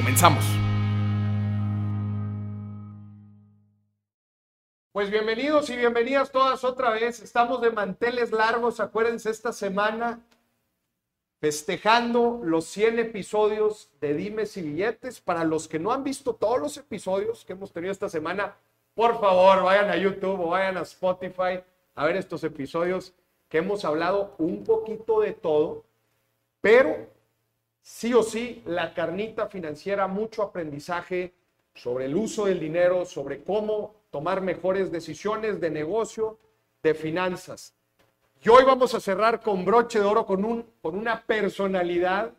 Comenzamos. Pues bienvenidos y bienvenidas todas otra vez. Estamos de manteles largos, acuérdense, esta semana festejando los 100 episodios de Dimes y Billetes. Para los que no han visto todos los episodios que hemos tenido esta semana, por favor, vayan a YouTube o vayan a Spotify a ver estos episodios que hemos hablado un poquito de todo, pero sí o sí, la carnita financiera, mucho aprendizaje sobre el uso del dinero, sobre cómo tomar mejores decisiones de negocio, de finanzas. Y hoy vamos a cerrar con broche de oro, con, un, con una personalidad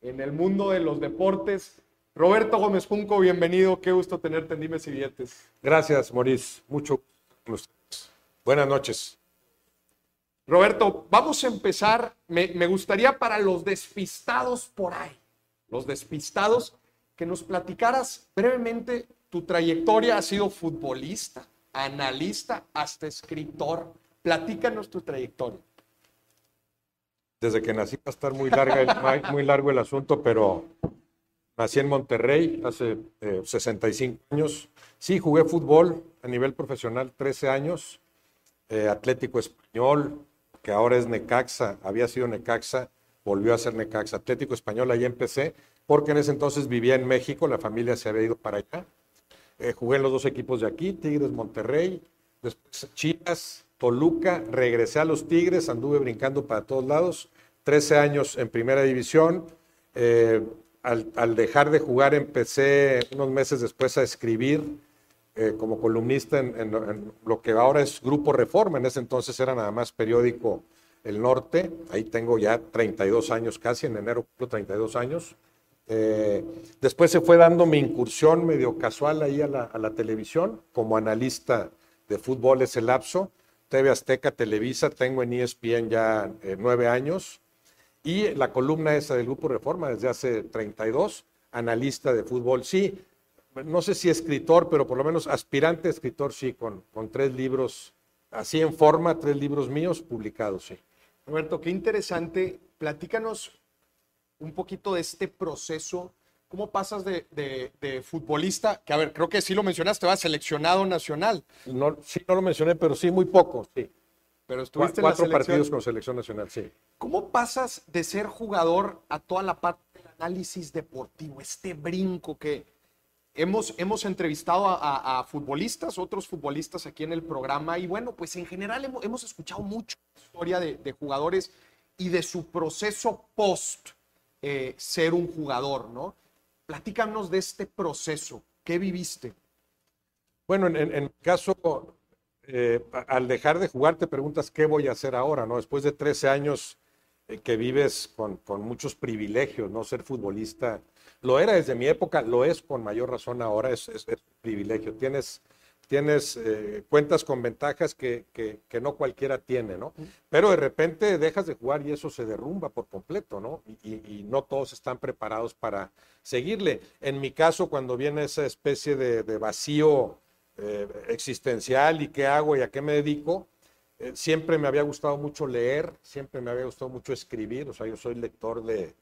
en el mundo de los deportes. Roberto Gómez Punco, bienvenido. Qué gusto tenerte en Dimes y Billetes. Gracias, Maurice. Mucho gusto. Buenas noches. Roberto, vamos a empezar. Me, gustaría para los despistados por ahí, los despistados, que nos platicaras brevemente tu trayectoria. Has sido futbolista, analista, hasta escritor. Platícanos tu trayectoria. Desde que nací va a estar muy, larga, muy largo el asunto, pero nací en Monterrey hace 65 eh, años. Sí, jugué fútbol a nivel profesional 13 años, eh, Atlético Español, que ahora es Necaxa, había sido Necaxa, volvió a ser Necaxa. Atlético Español, ahí empecé, porque en ese entonces vivía en México, la familia se había ido para allá. Eh, jugué en los dos equipos de aquí, Tigres, Monterrey, después Chivas, Toluca, regresé a los Tigres, anduve brincando para todos lados, 13 años en primera división. Eh, al, dejar de jugar empecé unos meses después a escribir eh, como columnista en, lo que ahora es Grupo Reforma, en ese entonces era nada más periódico El Norte, ahí tengo ya 32 años casi, en enero cumplo 32 años. Eh, después se fue dando mi incursión medio casual ahí a la, televisión, como analista de fútbol ese lapso, TV Azteca, Televisa, tengo en ESPN ya eh, nueve años, y la columna esa del Grupo Reforma desde hace 32, analista de fútbol. Sí, no sé si escritor, pero por lo menos aspirante escritor, sí, con, con tres libros, así en forma, tres libros míos publicados, sí. Roberto, qué interesante. Platícanos un poquito de este proceso. ¿Cómo pasas de, de, futbolista? Que a ver, creo que sí lo mencionaste, va seleccionado nacional. No, sí, no lo mencioné, pero sí, muy poco, sí. Pero estuviste Cuatro partidos con selección nacional, sí. ¿Cómo pasas de ser jugador a toda la parte del análisis deportivo? Este brinco que, Hemos, hemos entrevistado a, futbolistas, otros futbolistas aquí en el programa y bueno, pues en general hemos, escuchado mucho historia de, jugadores y de su proceso post eh, ser un jugador, ¿no? Platícanos de este proceso, ¿qué viviste? Bueno, en, en, caso, eh, al dejar de jugar te preguntas qué voy a hacer ahora, ¿no? Después de 13 años eh, que vives con muchos privilegios, ¿no? Ser futbolista lo era desde mi época, lo es con mayor razón ahora, es, privilegio. Tienes, tienes eh, cuentas con ventajas que, que, no cualquiera tiene, ¿no? Pero de repente dejas de jugar y eso se derrumba por completo, ¿no? Y, y, no todos están preparados para seguirle. En mi caso, cuando viene esa especie de, de vacío eh, existencial y qué hago y a qué me dedico, eh, siempre me había gustado mucho leer, siempre me había gustado mucho escribir, o sea, yo soy lector de,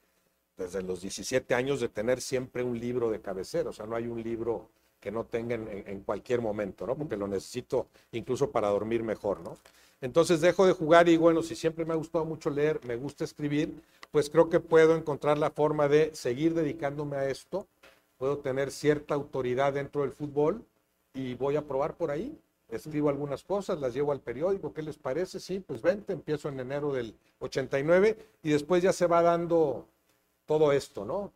desde los 17 años de tener siempre un libro de cabecera, o sea, no hay un libro que no tenga en, cualquier momento, ¿no? Porque lo necesito incluso para dormir mejor, ¿no? Entonces dejo de jugar y bueno, si siempre me ha gustado mucho leer, me gusta escribir, pues creo que puedo encontrar la forma de seguir dedicándome a esto, puedo tener cierta autoridad dentro del fútbol y voy a probar por ahí. Escribo algunas cosas, las llevo al periódico, ¿qué les parece? Sí, pues vente, empiezo en enero del 89 y después ya se va dando todo esto, ¿no?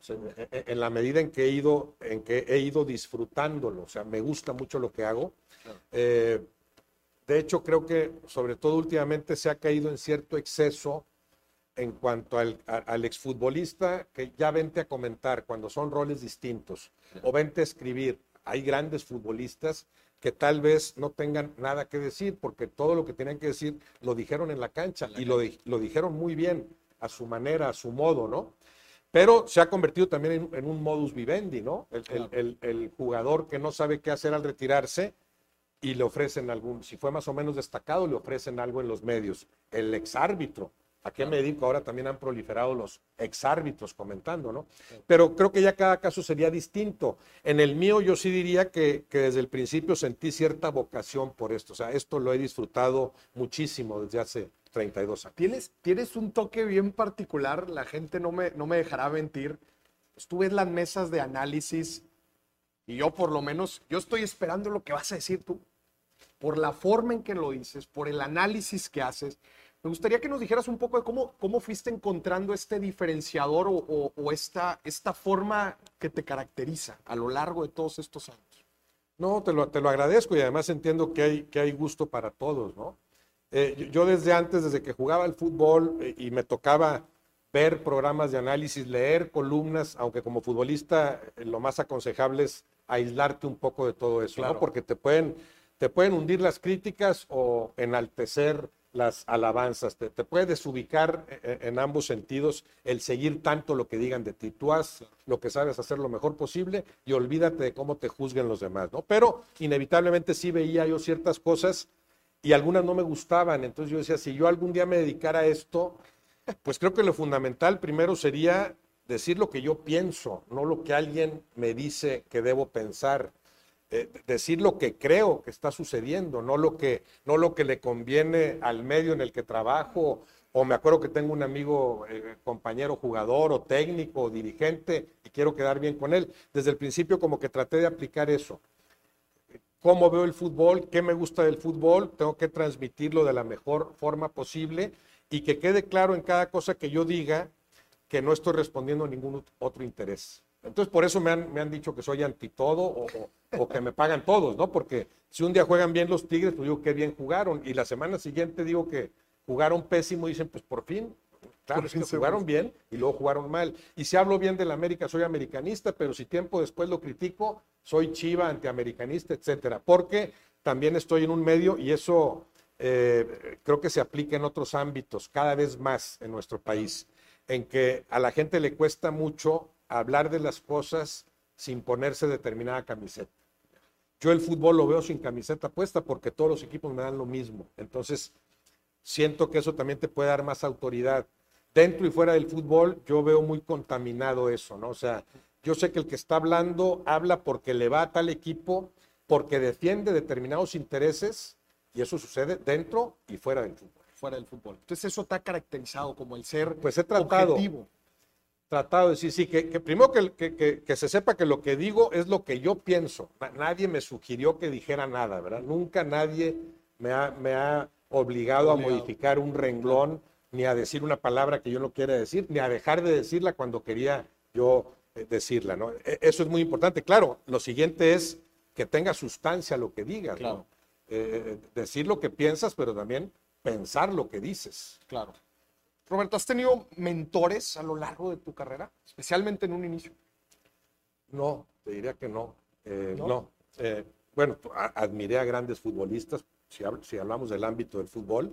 En la medida en que he ido, en que he ido disfrutándolo, o sea, me gusta mucho lo que hago. Eh, de hecho, creo que sobre todo últimamente se ha caído en cierto exceso en cuanto al, al exfutbolista que ya vente a comentar cuando son roles distintos o vente a escribir. Hay grandes futbolistas que tal vez no tengan nada que decir porque todo lo que tenían que decir lo dijeron en la cancha y lo, lo dijeron muy bien a su manera, a su modo, ¿no? Pero se ha convertido también en, un modus vivendi, ¿no? El, el, jugador que no sabe qué hacer al retirarse y le ofrecen algún, si fue más o menos destacado, le ofrecen algo en los medios. El exárbitro, ¿a qué me dedico? Ahora también han proliferado los exárbitros comentando, ¿no? Pero creo que ya cada caso sería distinto. En el mío yo sí diría que, que desde el principio sentí cierta vocación por esto. O sea, esto lo he disfrutado muchísimo desde hace 32 años. Tienes, tienes un toque bien particular, la gente no me, no me dejará mentir. Estuve en las mesas de análisis y yo por lo menos, yo estoy esperando lo que vas a decir tú por la forma en que lo dices, por el análisis que haces. Me gustaría que nos dijeras un poco de cómo, cómo fuiste encontrando este diferenciador o, esta, esta forma que te caracteriza a lo largo de todos estos años. No, te lo, te lo agradezco y además entiendo que hay, que hay gusto para todos, ¿no? Eh, yo desde antes, desde que jugaba al fútbol eh, y me tocaba ver programas de análisis, leer columnas, aunque como futbolista eh, lo más aconsejable es aislarte un poco de todo eso, ¿no? Porque te pueden te pueden hundir las críticas o enaltecer las alabanzas, te, puedes ubicar e, e, en, ambos sentidos el seguir tanto lo que digan de ti. Tú haz lo que sabes hacer lo mejor posible y olvídate de cómo te juzguen los demás, ¿no? Pero inevitablemente sí veía yo ciertas cosas y algunas no me gustaban, entonces yo decía, si yo algún día me dedicara a esto, pues creo que lo fundamental primero sería decir lo que yo pienso, no lo que alguien me dice que debo pensar. Eh, decir lo que creo que está sucediendo, no lo que, no lo que le conviene al medio en el que trabajo. O me acuerdo que tengo un amigo, eh, compañero, jugador o técnico o dirigente y quiero quedar bien con él. Desde el principio como que traté de aplicar eso. Cómo veo el fútbol, qué me gusta del fútbol, tengo que transmitirlo de la mejor forma posible y que quede claro en cada cosa que yo diga que no estoy respondiendo a ningún otro interés. Entonces, por eso me han, me han dicho que soy anti todo o, que me pagan todos, ¿no? Porque si un día juegan bien los Tigres, pues digo que bien jugaron. Y la semana siguiente digo que jugaron pésimo y dicen, pues por fin, claro, es que jugaron bien y luego jugaron mal. Y si hablo bien del América, soy americanista, pero si tiempo después lo critico, soy chiva, antiamericanista, etcétera. Porque también estoy en un medio y eso eh, creo que se aplica en otros ámbitos cada vez más en nuestro país, en que a la gente le cuesta mucho hablar de las cosas sin ponerse determinada camiseta. Yo el fútbol lo veo sin camiseta puesta porque todos los equipos me dan lo mismo. Entonces, siento que eso también te puede dar más autoridad. Dentro y fuera del fútbol, yo veo muy contaminado eso, ¿no? O sea, yo sé que el que está hablando habla porque le va a tal equipo, porque defiende determinados intereses, y eso sucede dentro y fuera del fútbol. Fuera del fútbol. Entonces, eso está caracterizado como el ser pues he tratado, objetivo tratado de decir, sí, que, primero que, que, se sepa que lo que digo es lo que yo pienso. Nadie me sugirió que dijera nada, ¿verdad? Nunca nadie me ha, me ha obligado, a modificar un renglón, ni a decir una palabra que yo no quiera decir, ni a dejar de decirla cuando quería yo eh, decirla, ¿no? E, eso es muy importante. Claro, lo siguiente es que tenga sustancia lo que digas, ¿no? Eh, eh, decir lo que piensas, pero también pensar lo que dices. Claro. Roberto, ¿has tenido mentores a lo largo de tu carrera, especialmente en un inicio? No, te diría que no. Eh, no. Eh, bueno, admiré a grandes futbolistas, si, hablamos del ámbito del fútbol.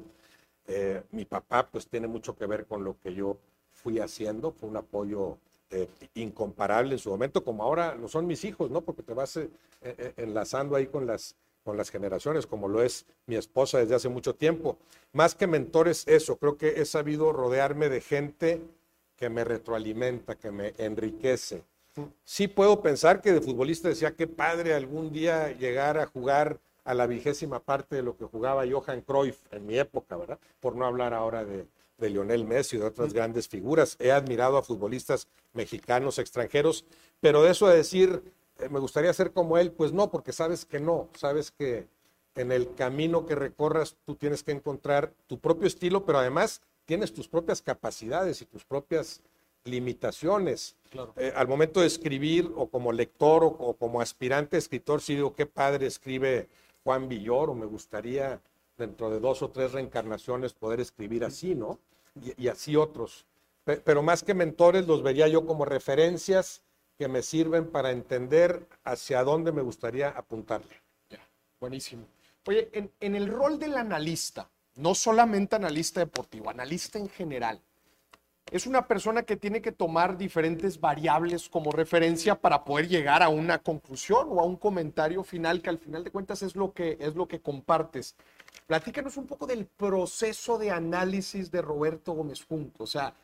Eh, mi papá pues tiene mucho que ver con lo que yo fui haciendo, fue un apoyo incomparable en su momento, como ahora lo son mis hijos, ¿no? Porque te vas enlazando ahí con las con las generaciones, como lo es mi esposa desde hace mucho tiempo. Más que mentores, eso, creo que he sabido rodearme de gente que me retroalimenta, que me enriquece. Sí puedo pensar que de futbolista decía, qué padre algún día llegar a jugar a la vigésima parte de lo que jugaba Johan Cruyff en mi época, ¿verdad? Por no hablar ahora de, de Lionel Messi y de otras grandes figuras. He admirado a futbolistas mexicanos, extranjeros, pero de eso a decir, eh, me gustaría ser como él, pues no, porque sabes que no, sabes que en el camino que recorras tú tienes que encontrar tu propio estilo, pero además tienes tus propias capacidades y tus propias limitaciones. Eh, al momento de escribir o como lector o, como aspirante escritor, sí digo, qué padre escribe Juan Villoro, me gustaría dentro de dos o tres reencarnaciones poder escribir así, ¿no? y, así otros. Pero más que mentores, los vería yo como referencias que me sirven para entender hacia dónde me gustaría apuntarle. Ya, buenísimo. Oye, en el rol del analista, no solamente analista deportivo, analista en general, es una persona que tiene que tomar diferentes variables como referencia para poder llegar a una conclusión o a un comentario final que al final de cuentas es lo que, es lo que compartes. Platícanos un poco del proceso de análisis de Roberto Gómez Junco, o sea,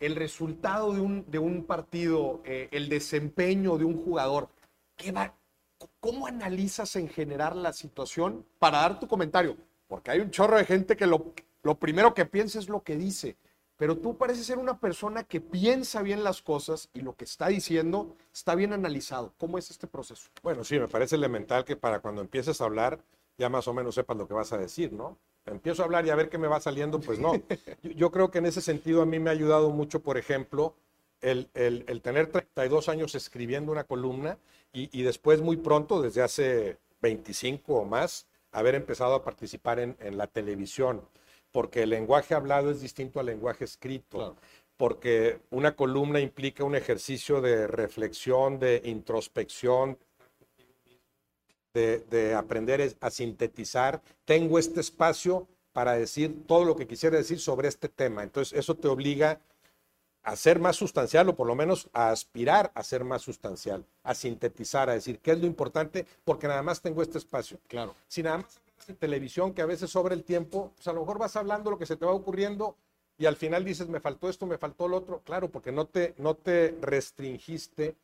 el resultado de un, de un partido, eh, el desempeño de un jugador. ¿qué va, ¿Cómo analizas en general la situación para dar tu comentario? Porque hay un chorro de gente que lo, lo primero que piensa es lo que dice pero tú pareces ser una persona que piensa bien las cosas y lo que está diciendo está bien analizado. ¿Cómo es este proceso? Bueno, sí, me parece elemental que para cuando empieces a hablar ya más o menos sepas lo que vas a decir, ¿no? Empiezo a hablar y a ver qué me va saliendo, pues no. Yo, creo que en ese sentido a mí me ha ayudado mucho, por ejemplo, el, el, tener 32 años escribiendo una columna y, y, después muy pronto, desde hace 25 o más, haber empezado a participar en, en la televisión porque el lenguaje hablado es distinto al lenguaje escrito, porque una columna implica un ejercicio de reflexión, de introspección, de, aprender a sintetizar. Tengo este espacio para decir todo lo que quisiera decir sobre este tema. Entonces, eso te obliga a ser más sustancial o por lo menos a aspirar a ser más sustancial, a sintetizar, a decir qué es lo importante, porque nada más tengo este espacio. Claro. Si nada más de televisión que a veces sobra el tiempo, pues a lo mejor vas hablando lo que se te va ocurriendo y al final dices, me faltó esto, me faltó lo otro. Claro, porque no te, no te restringiste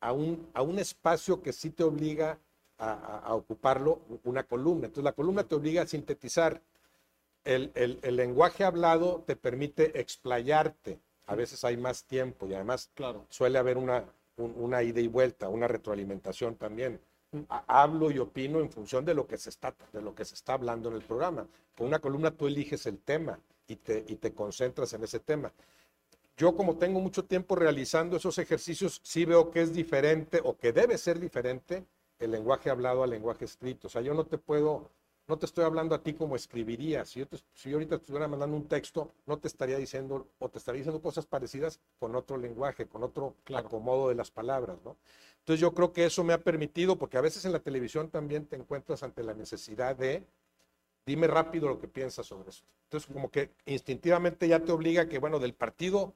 a un, a un espacio que sí te obliga a, ocuparlo, una columna. Entonces la columna te obliga a sintetizar. El, el, lenguaje hablado te permite explayarte. A veces hay más tiempo y además claro. suele haber una, una ida y vuelta, una retroalimentación también hablo y opino en función de lo que se está, de lo que se está hablando en el programa. Con una columna tú eliges el tema y te, y te concentras en ese tema. Yo como tengo mucho tiempo realizando esos ejercicios, sí veo que es diferente o que debe ser diferente el lenguaje hablado al lenguaje escrito. O sea, yo no te puedo no te estoy hablando a ti como escribiría. Si yo, si yo ahorita te estuviera mandando un texto, no te estaría diciendo o te estaría diciendo cosas parecidas con otro lenguaje, con otro acomodo de las palabras, ¿no? Entonces yo creo que eso me ha permitido, porque a veces en la televisión también te encuentras ante la necesidad de, dime rápido lo que piensas sobre esto. Entonces como que instintivamente ya te obliga que, bueno, del partido,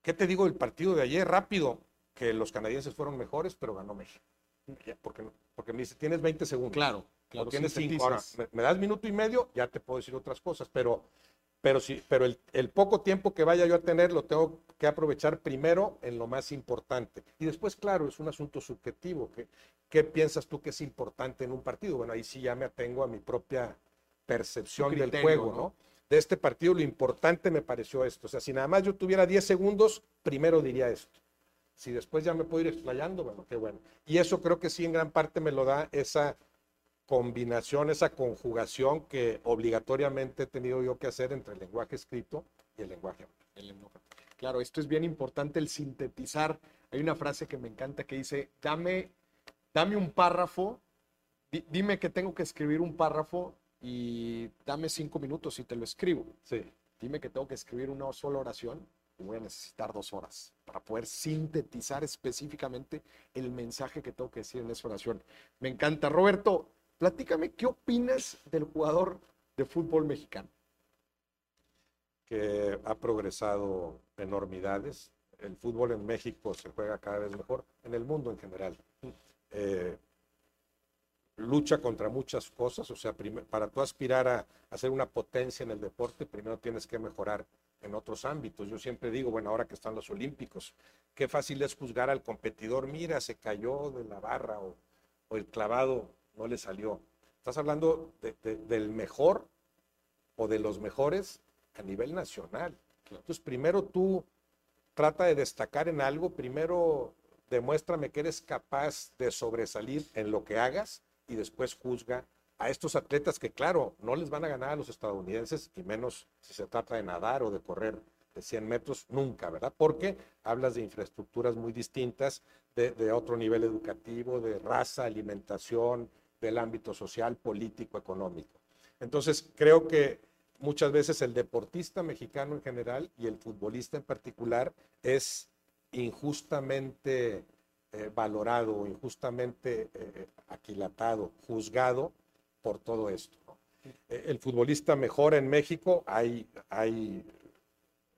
¿qué te digo del partido de ayer? Rápido, que los canadienses fueron mejores, pero ganó México. Porque, porque me dice, tienes 20 segundos. Claro. Claro, tienes cinco horas. Me, das minuto y medio, ya te puedo decir otras cosas, pero, pero, sí, pero el, el, poco tiempo que vaya yo a tener lo tengo que aprovechar primero en lo más importante. Y después, claro, es un asunto subjetivo. ¿Qué, ¿Qué piensas tú que es importante en un partido? Bueno, ahí sí ya me atengo a mi propia percepción del juego, ¿no? De este partido lo importante me pareció esto. O sea, si nada más yo tuviera 10 segundos, primero diría esto. Si después ya me puedo ir explayando, bueno, qué bueno. Y eso creo que sí en gran parte me lo da esa combinación, esa conjugación que obligatoriamente he tenido yo que hacer entre el lenguaje escrito y el lenguaje. Claro, esto es bien importante, el sintetizar. Hay una frase que me encanta que dice, dame, dame un párrafo, dime que tengo que escribir un párrafo y dame cinco minutos y te lo escribo. Sí. Dime que tengo que escribir una sola oración y voy a necesitar dos horas para poder sintetizar específicamente el mensaje que tengo que decir en esa oración. Me encanta. Roberto, Platícame, ¿qué opinas del jugador de fútbol mexicano? Que ha progresado enormidades. El fútbol en México se juega cada vez mejor, en el mundo en general. Eh, lucha contra muchas cosas, o sea, para tú aspirar a, ser una potencia en el deporte, primero tienes que mejorar en otros ámbitos. Yo siempre digo, bueno, ahora que están los Olímpicos, qué fácil es juzgar al competidor, mira, se cayó de la barra o el clavado no le salió. Estás hablando del mejor o de los mejores a nivel nacional. Entonces, primero tú trata de destacar en algo, primero demuéstrame que eres capaz de sobresalir en lo que hagas y después juzga a estos atletas que, claro, no les van a ganar a los estadounidenses y menos si se trata de nadar o de correr de 100 metros, nunca, ¿verdad? Porque hablas de infraestructuras muy distintas, de, de otro nivel educativo, de raza, alimentación, del ámbito social, político, económico. Entonces, creo que muchas veces el deportista mexicano en general y el futbolista en particular es injustamente eh, valorado, injustamente eh, aquilatado, juzgado por todo esto. Eh, el futbolista mejora en México, hay, hay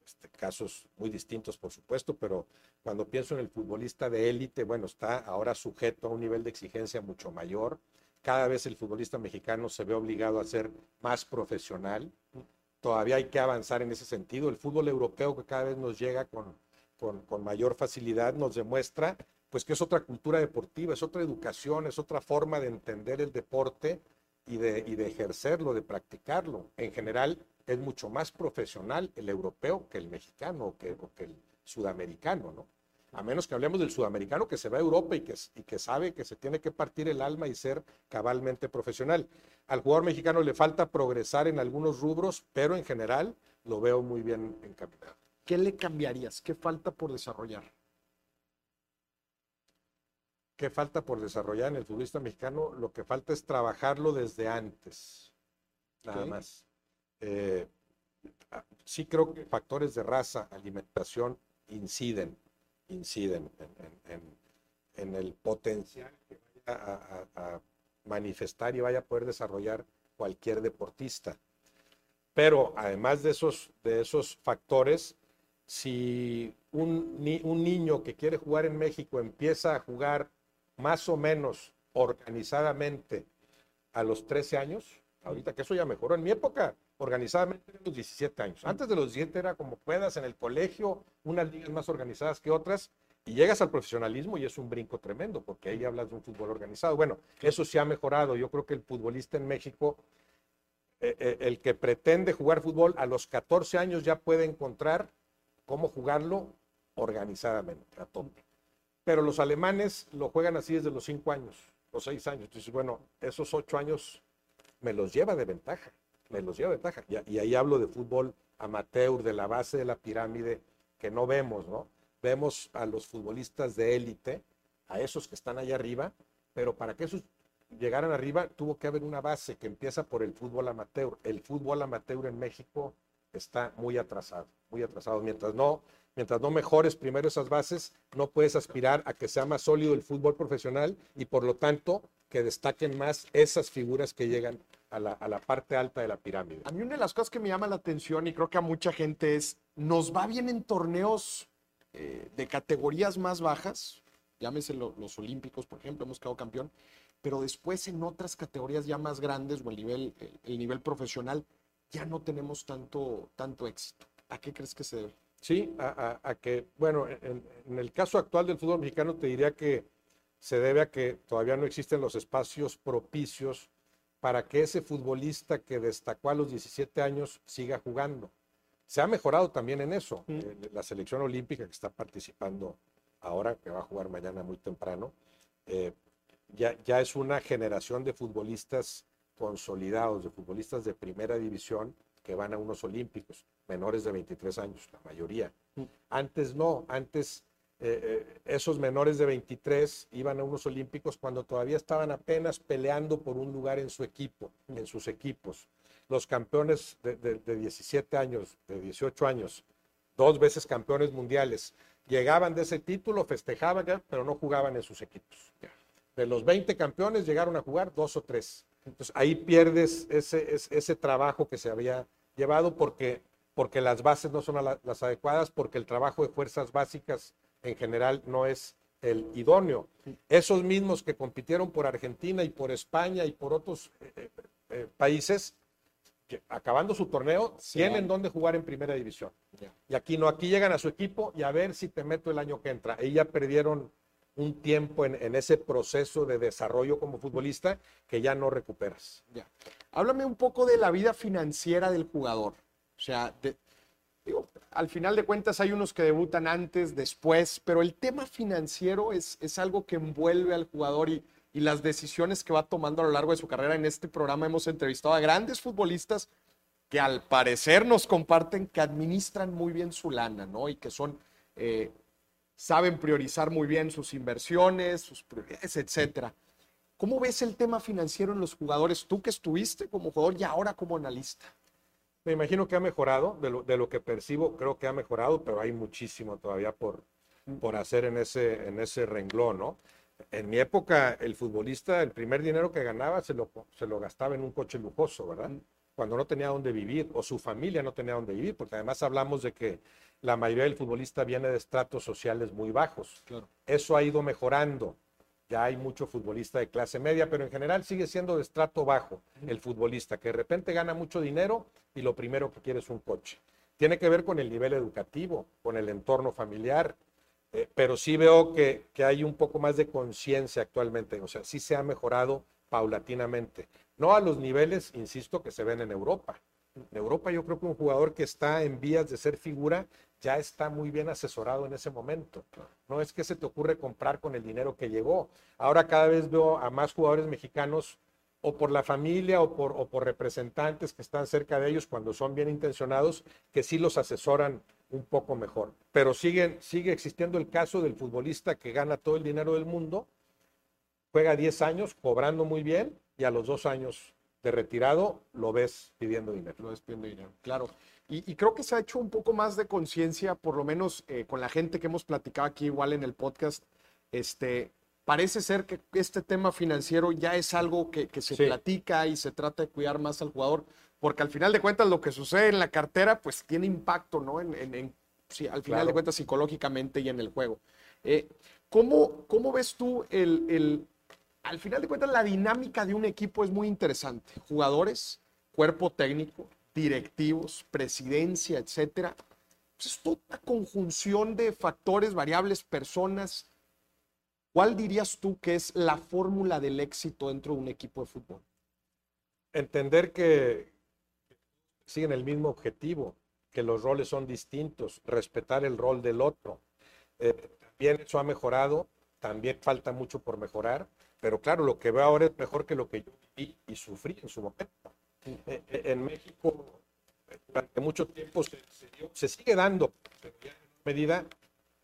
este, casos muy distintos, por supuesto, pero cuando pienso en el futbolista de élite, bueno, está ahora sujeto a un nivel de exigencia mucho mayor. Cada vez el futbolista mexicano se ve obligado a ser más profesional. Todavía hay que avanzar en ese sentido. El fútbol europeo que cada vez nos llega con, con, mayor facilidad nos demuestra pues que es otra cultura deportiva, es otra educación, es otra forma de entender el deporte y de, y de ejercerlo, de practicarlo. En general, es mucho más profesional el europeo que el mexicano o que, o que el sudamericano, ¿no? A menos que hablemos del sudamericano que se va a Europa y que, y que sabe que se tiene que partir el alma y ser cabalmente profesional. Al jugador mexicano le falta progresar en algunos rubros, pero en general lo veo muy bien encaminado. ¿Qué le cambiarías? ¿Qué falta por desarrollar? ¿Qué falta por desarrollar en el futbolista mexicano? Lo que falta es trabajarlo desde antes, nada más. Eh, sí creo que factores de raza, alimentación, inciden, inciden en, el potencial que vaya a, manifestar y vaya a poder desarrollar cualquier deportista. Pero además de esos, de esos factores, si un, un niño que quiere jugar en México empieza a jugar más o menos organizadamente a los 13 años, ahorita que eso ya mejoró, en mi época organizadamente los 17 años. Antes de los 17 era como puedas en el colegio, unas ligas más organizadas que otras, y llegas al profesionalismo y es un brinco tremendo, porque ahí hablas de un fútbol organizado. Bueno, eso sí ha mejorado. Yo creo que el futbolista en México eh, eh, el que pretende jugar fútbol a los 14 años ya puede encontrar cómo jugarlo organizadamente, a tope. Pero los alemanes lo juegan así desde los 5 años, los 6 años. Entonces, bueno, esos 8 años me los lleva de ventaja, me los lleva ventaja. Y, y ahí hablo de fútbol amateur, de la base de la pirámide, que no vemos, ¿no? Vemos a los futbolistas de élite, a esos que están allá arriba, pero para que esos llegaran arriba tuvo que haber una base que empieza por el fútbol amateur. El fútbol amateur en México está muy atrasado, muy atrasado. Mientras no, mientras no mejores primero esas bases, no puedes aspirar a que sea más sólido el fútbol profesional y por lo tanto que destaquen más esas figuras que llegan a la, a la parte alta de la pirámide. A mí una de las cosas que me llama la atención y creo que a mucha gente es, nos va bien en torneos eh, de categorías más bajas, llámese lo- los olímpicos, por ejemplo, hemos quedado campeón, pero después en otras categorías ya más grandes o el nivel, el, el nivel profesional, ya no tenemos tanto, tanto éxito. ¿A qué crees que se debe? Sí, a, a- a que, bueno, en, en el caso actual del fútbol mexicano te diría que se debe a que todavía no existen los espacios propicios para que ese futbolista que destacó a los 17 años siga jugando. Se ha mejorado también en eso. Eh, la selección olímpica que está participando ahora, que va a jugar mañana muy temprano, eh, ya, ya es una generación de futbolistas consolidados, de futbolistas de primera división que van a unos olímpicos, menores de 23 años, la mayoría. Antes no, antes eh, eh, esos menores de 23 iban a unos olímpicos cuando todavía estaban apenas peleando por un lugar en su equipo, en sus equipos. Los campeones de, de- de 17 años, de 18 años, dos veces campeones mundiales, llegaban de ese título, festejaban, pero no jugaban en sus equipos. De los 20 campeones llegaron a jugar dos o tres. Entonces ahí pierdes ese, ese, ese trabajo que se había llevado porque, porque las bases no son las adecuadas, porque el trabajo de fuerzas básicas en general no es el idóneo. Esos mismos que compitieron por Argentina y por España y por otros eh, eh, eh, países, que acabando su torneo, tienen donde jugar en primera división. Y aquí no, aquí llegan a su equipo y a ver si te meto el año que entra. Ahí ya perdieron un tiempo en, en ese proceso de desarrollo como futbolista que ya no recuperas. Ya. Háblame un poco de la vida financiera del jugador. O sea, de- digo, al final de cuentas hay unos que debutan antes, después, pero el tema financiero es, algo que envuelve al jugador y, y las decisiones que va tomando a lo largo de su carrera. En este programa hemos entrevistado a grandes futbolistas que al parecer nos comparten que administran muy bien su lana, ¿no? Y que son, eh, saben priorizar muy bien sus inversiones, sus prioridades, etcétera. ¿Cómo ves el tema financiero en los jugadores? Tú que estuviste como jugador y ahora como analista. Me imagino que ha mejorado, de lo, de lo que percibo, creo que ha mejorado, pero hay muchísimo todavía por, por hacer en ese, en ese renglón, ¿no? En mi época, el futbolista, el primer dinero que ganaba se lo, se lo gastaba en un coche lujoso, ¿verdad? Cuando no tenía dónde vivir o su familia no tenía dónde vivir, porque además hablamos de que la mayoría del futbolista viene de estratos sociales muy bajos. Claro. Eso ha ido mejorando. Ya hay mucho futbolista de clase media, pero en general sigue siendo de estrato bajo el futbolista, que de repente gana mucho dinero y lo primero que quiere es un coche. Tiene que ver con el nivel educativo, con el entorno familiar, eh, pero sí veo que, que hay un poco más de conciencia actualmente, o sea, sí se ha mejorado paulatinamente. No a los niveles, insisto, que se ven en Europa. En Europa yo creo que un jugador que está en vías de ser figura ya está muy bien asesorado en ese momento. No es que se te ocurre comprar con el dinero que llegó. Ahora cada vez veo a más jugadores mexicanos o por la familia o por, o por representantes que están cerca de ellos cuando son bien intencionados, que sí los asesoran un poco mejor. Pero siguen, sigue existiendo el caso del futbolista que gana todo el dinero del mundo, juega 10 años cobrando muy bien y a los dos años de retirado lo ves pidiendo dinero. Lo ves pidiendo dinero, claro. Y, creo que se ha hecho un poco más de conciencia, por lo menos eh, con la gente que hemos platicado aquí igual en el podcast. Este, parece ser que este tema financiero ya es algo que, que se Sí. platica y se trata de cuidar más al jugador, porque al final de cuentas lo que sucede en la cartera pues tiene impacto, ¿no? En, en- en- sí, al final Claro. de cuentas psicológicamente y en el juego. Eh, ¿cómo, ¿Cómo ves tú el, el- al final de cuentas la dinámica de un equipo es muy interesante? Jugadores, cuerpo técnico, directivos, presidencia, etcétera. Pues es toda una conjunción de factores, variables, personas. ¿Cuál dirías tú que es la fórmula del éxito dentro de un equipo de fútbol? Entender que siguen el mismo objetivo, que los roles son distintos, respetar el rol del otro. Eh, también eso ha mejorado, también falta mucho por mejorar, pero claro, lo que veo ahora es mejor que lo que yo viví y sufrí en su momento. Eh, eh, en México, durante mucho tiempo se, se dio- se sigue dando, pero ya en medida,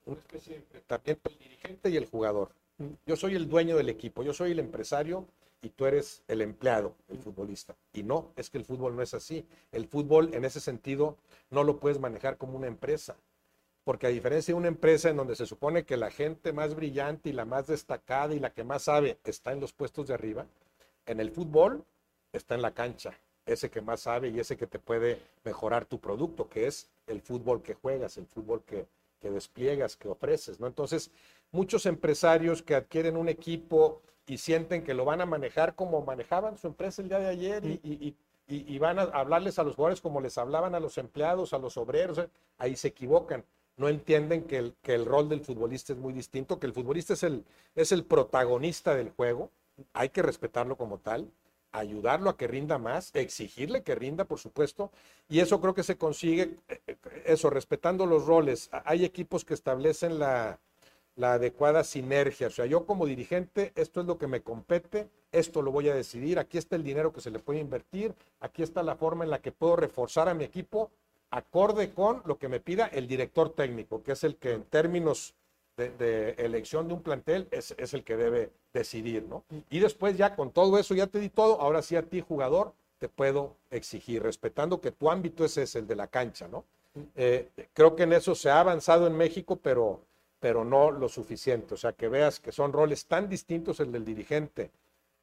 una especie de enfrentamiento el dirigente y el jugador. Yo soy el dueño del equipo, yo soy el empresario y tú eres el empleado, el futbolista. Y no, es que el fútbol no es así. El fútbol en ese sentido no lo puedes manejar como una empresa. Porque a diferencia de una empresa en donde se supone que la gente más brillante y la más destacada y la que más sabe está en los puestos de arriba, en el fútbol está en la cancha, ese que más sabe y ese que te puede mejorar tu producto, que es el fútbol que juegas, el fútbol que, despliegas, que ofreces, ¿no? Entonces, muchos empresarios que adquieren un equipo y sienten que lo van a manejar como manejaban su empresa el día de ayer y, y- y- van a hablarles a los jugadores como les hablaban a los empleados, a los obreros, eh, ahí se equivocan. No entienden que el, que el rol del futbolista es muy distinto, que el futbolista es el, es el protagonista del juego, hay que respetarlo como tal, ayudarlo a que rinda más, exigirle que rinda, por supuesto, y eso creo que se consigue, eh, eh, eso, respetando los roles. Hay equipos que establecen la, la adecuada sinergia. O sea, yo como dirigente, esto es lo que me compete, esto lo voy a decidir, aquí está el dinero que se le puede invertir, aquí está la forma en la que puedo reforzar a mi equipo acorde con lo que me pida el director técnico, que es el que en términos de, elección de un plantel es, es el que debe decidir, ¿no? Y después ya con todo eso, ya te di todo, ahora sí a ti jugador te puedo exigir, respetando que tu ámbito ese es el de la cancha, ¿no? Eh, creo que en eso se ha avanzado en México, pero, pero no lo suficiente. O sea, que veas que son roles tan distintos el del dirigente,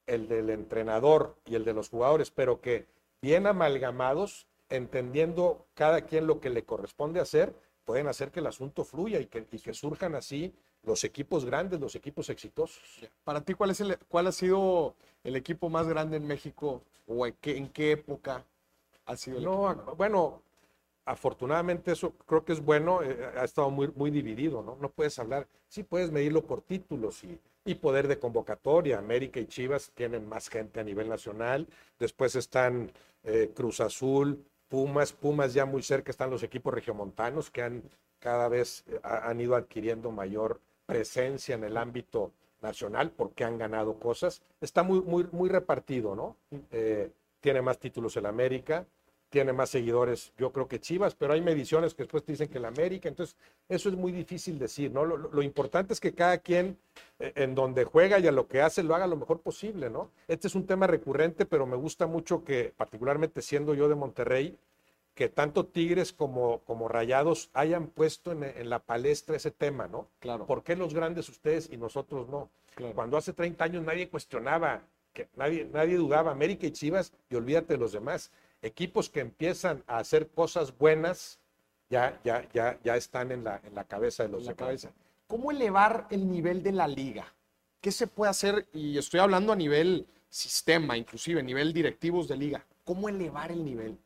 el del entrenador y el de los jugadores, pero que bien amalgamados, entendiendo cada quien lo que le corresponde hacer, pueden hacer que el asunto fluya y que, y que surjan así los equipos grandes, los equipos exitosos. Para ti, ¿cuál, es el, ¿cuál ha sido el equipo más grande en México o en qué, en qué época ha sido el No, equipo? bueno, afortunadamente eso creo que es bueno, eh, ha estado muy, muy dividido, ¿no? No puedes hablar, sí puedes medirlo por títulos y, y poder de convocatoria. América y Chivas tienen más gente a nivel nacional, después están eh, Cruz Azul, Pumas, Pumas ya muy cerca están los equipos regiomontanos que han cada vez eh, ha- han ido adquiriendo mayor presencia en el ámbito nacional porque han ganado cosas. Está muy, muy, muy repartido, ¿no? Tiene más títulos el América, tiene más seguidores, yo creo que Chivas, pero hay mediciones que después te dicen que el América, entonces eso es muy difícil decir, ¿no? Lo, lo- lo importante es que cada quien eh, en donde juega y a lo que hace lo haga lo mejor posible, ¿no? Este es un tema recurrente, pero me gusta mucho que, particularmente siendo yo de Monterrey, que tanto Tigres como, como Rayados hayan puesto en, en, la palestra ese tema, ¿no? Claro. ¿Por qué los grandes ustedes y nosotros no? Claro. Cuando hace 30 años nadie cuestionaba, que nadie, nadie dudaba, América y Chivas, y olvídate de los demás. Equipos que empiezan a hacer cosas buenas, ya, ya, ya, ya están en la, en la cabeza de los la cabeza. ¿Cómo elevar el nivel de la liga? ¿Qué se puede hacer? Y estoy hablando a nivel sistema, inclusive, nivel directivos de liga. ¿Cómo elevar el nivel?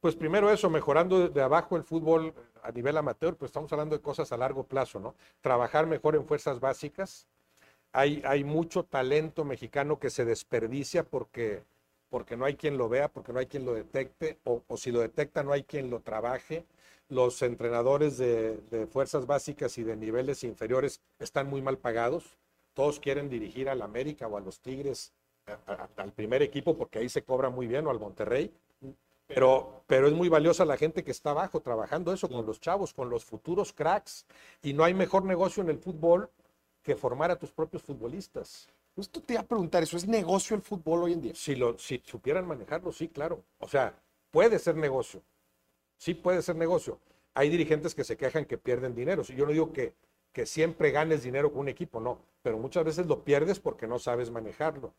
Pues primero eso, mejorando de, de abajo el fútbol a nivel amateur, pues estamos hablando de cosas a largo plazo, ¿no? Trabajar mejor en fuerzas básicas. Hay, hay mucho talento mexicano que se desperdicia porque, porque no hay quien lo vea, porque no hay quien lo detecte, o, si lo detecta no hay quien lo trabaje. Los entrenadores de, fuerzas básicas y de niveles inferiores están muy mal pagados. Todos quieren dirigir al América o a los Tigres, al primer equipo, porque ahí se cobra muy bien, o al Monterrey. Pero, pero es muy valiosa la gente que está abajo trabajando eso con los chavos, con los futuros cracks. Y no hay mejor negocio en el fútbol que formar a tus propios futbolistas. Esto te iba a preguntar, ¿eso es negocio el fútbol hoy en día? Si, lo, si supieran manejarlo, sí, claro. O sea, puede ser negocio. Sí puede ser negocio. Hay dirigentes que se quejan que pierden dinero. Si yo no digo que, que siempre ganes dinero con un equipo, no. Pero muchas veces lo pierdes porque no sabes manejarlo.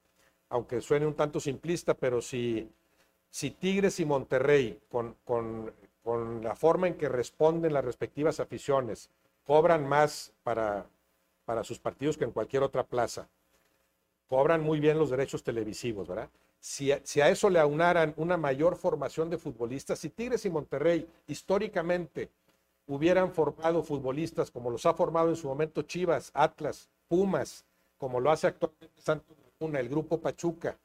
Aunque suene un tanto simplista, pero si, si Tigres y Monterrey, con, con, con la forma en que responden las respectivas aficiones, cobran más para, para sus partidos que en cualquier otra plaza, cobran muy bien los derechos televisivos, ¿verdad? Si a, eso le aunaran una mayor formación de futbolistas, si Tigres y Monterrey históricamente hubieran formado futbolistas como los ha formado en su momento Chivas, Atlas, Pumas, como lo hace actualmente Santos Laguna, el grupo Pachuca,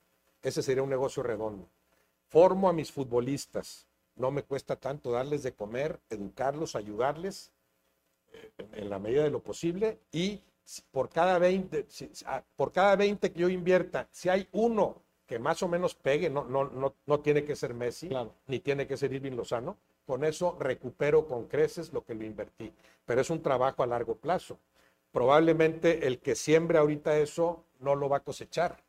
ese sería un negocio redondo. Formo a mis futbolistas, no me cuesta tanto darles de comer, educarlos, ayudarles eh, en la medida de lo posible y por cada 20, por cada 20 que yo invierta, si hay uno que más o menos pegue, no, no, no, no tiene que ser Messi, Claro. ni tiene que ser Irving Lozano, con eso recupero con creces lo que lo invertí. Pero es un trabajo a largo plazo. Probablemente el que siembre ahorita eso no lo va a cosechar.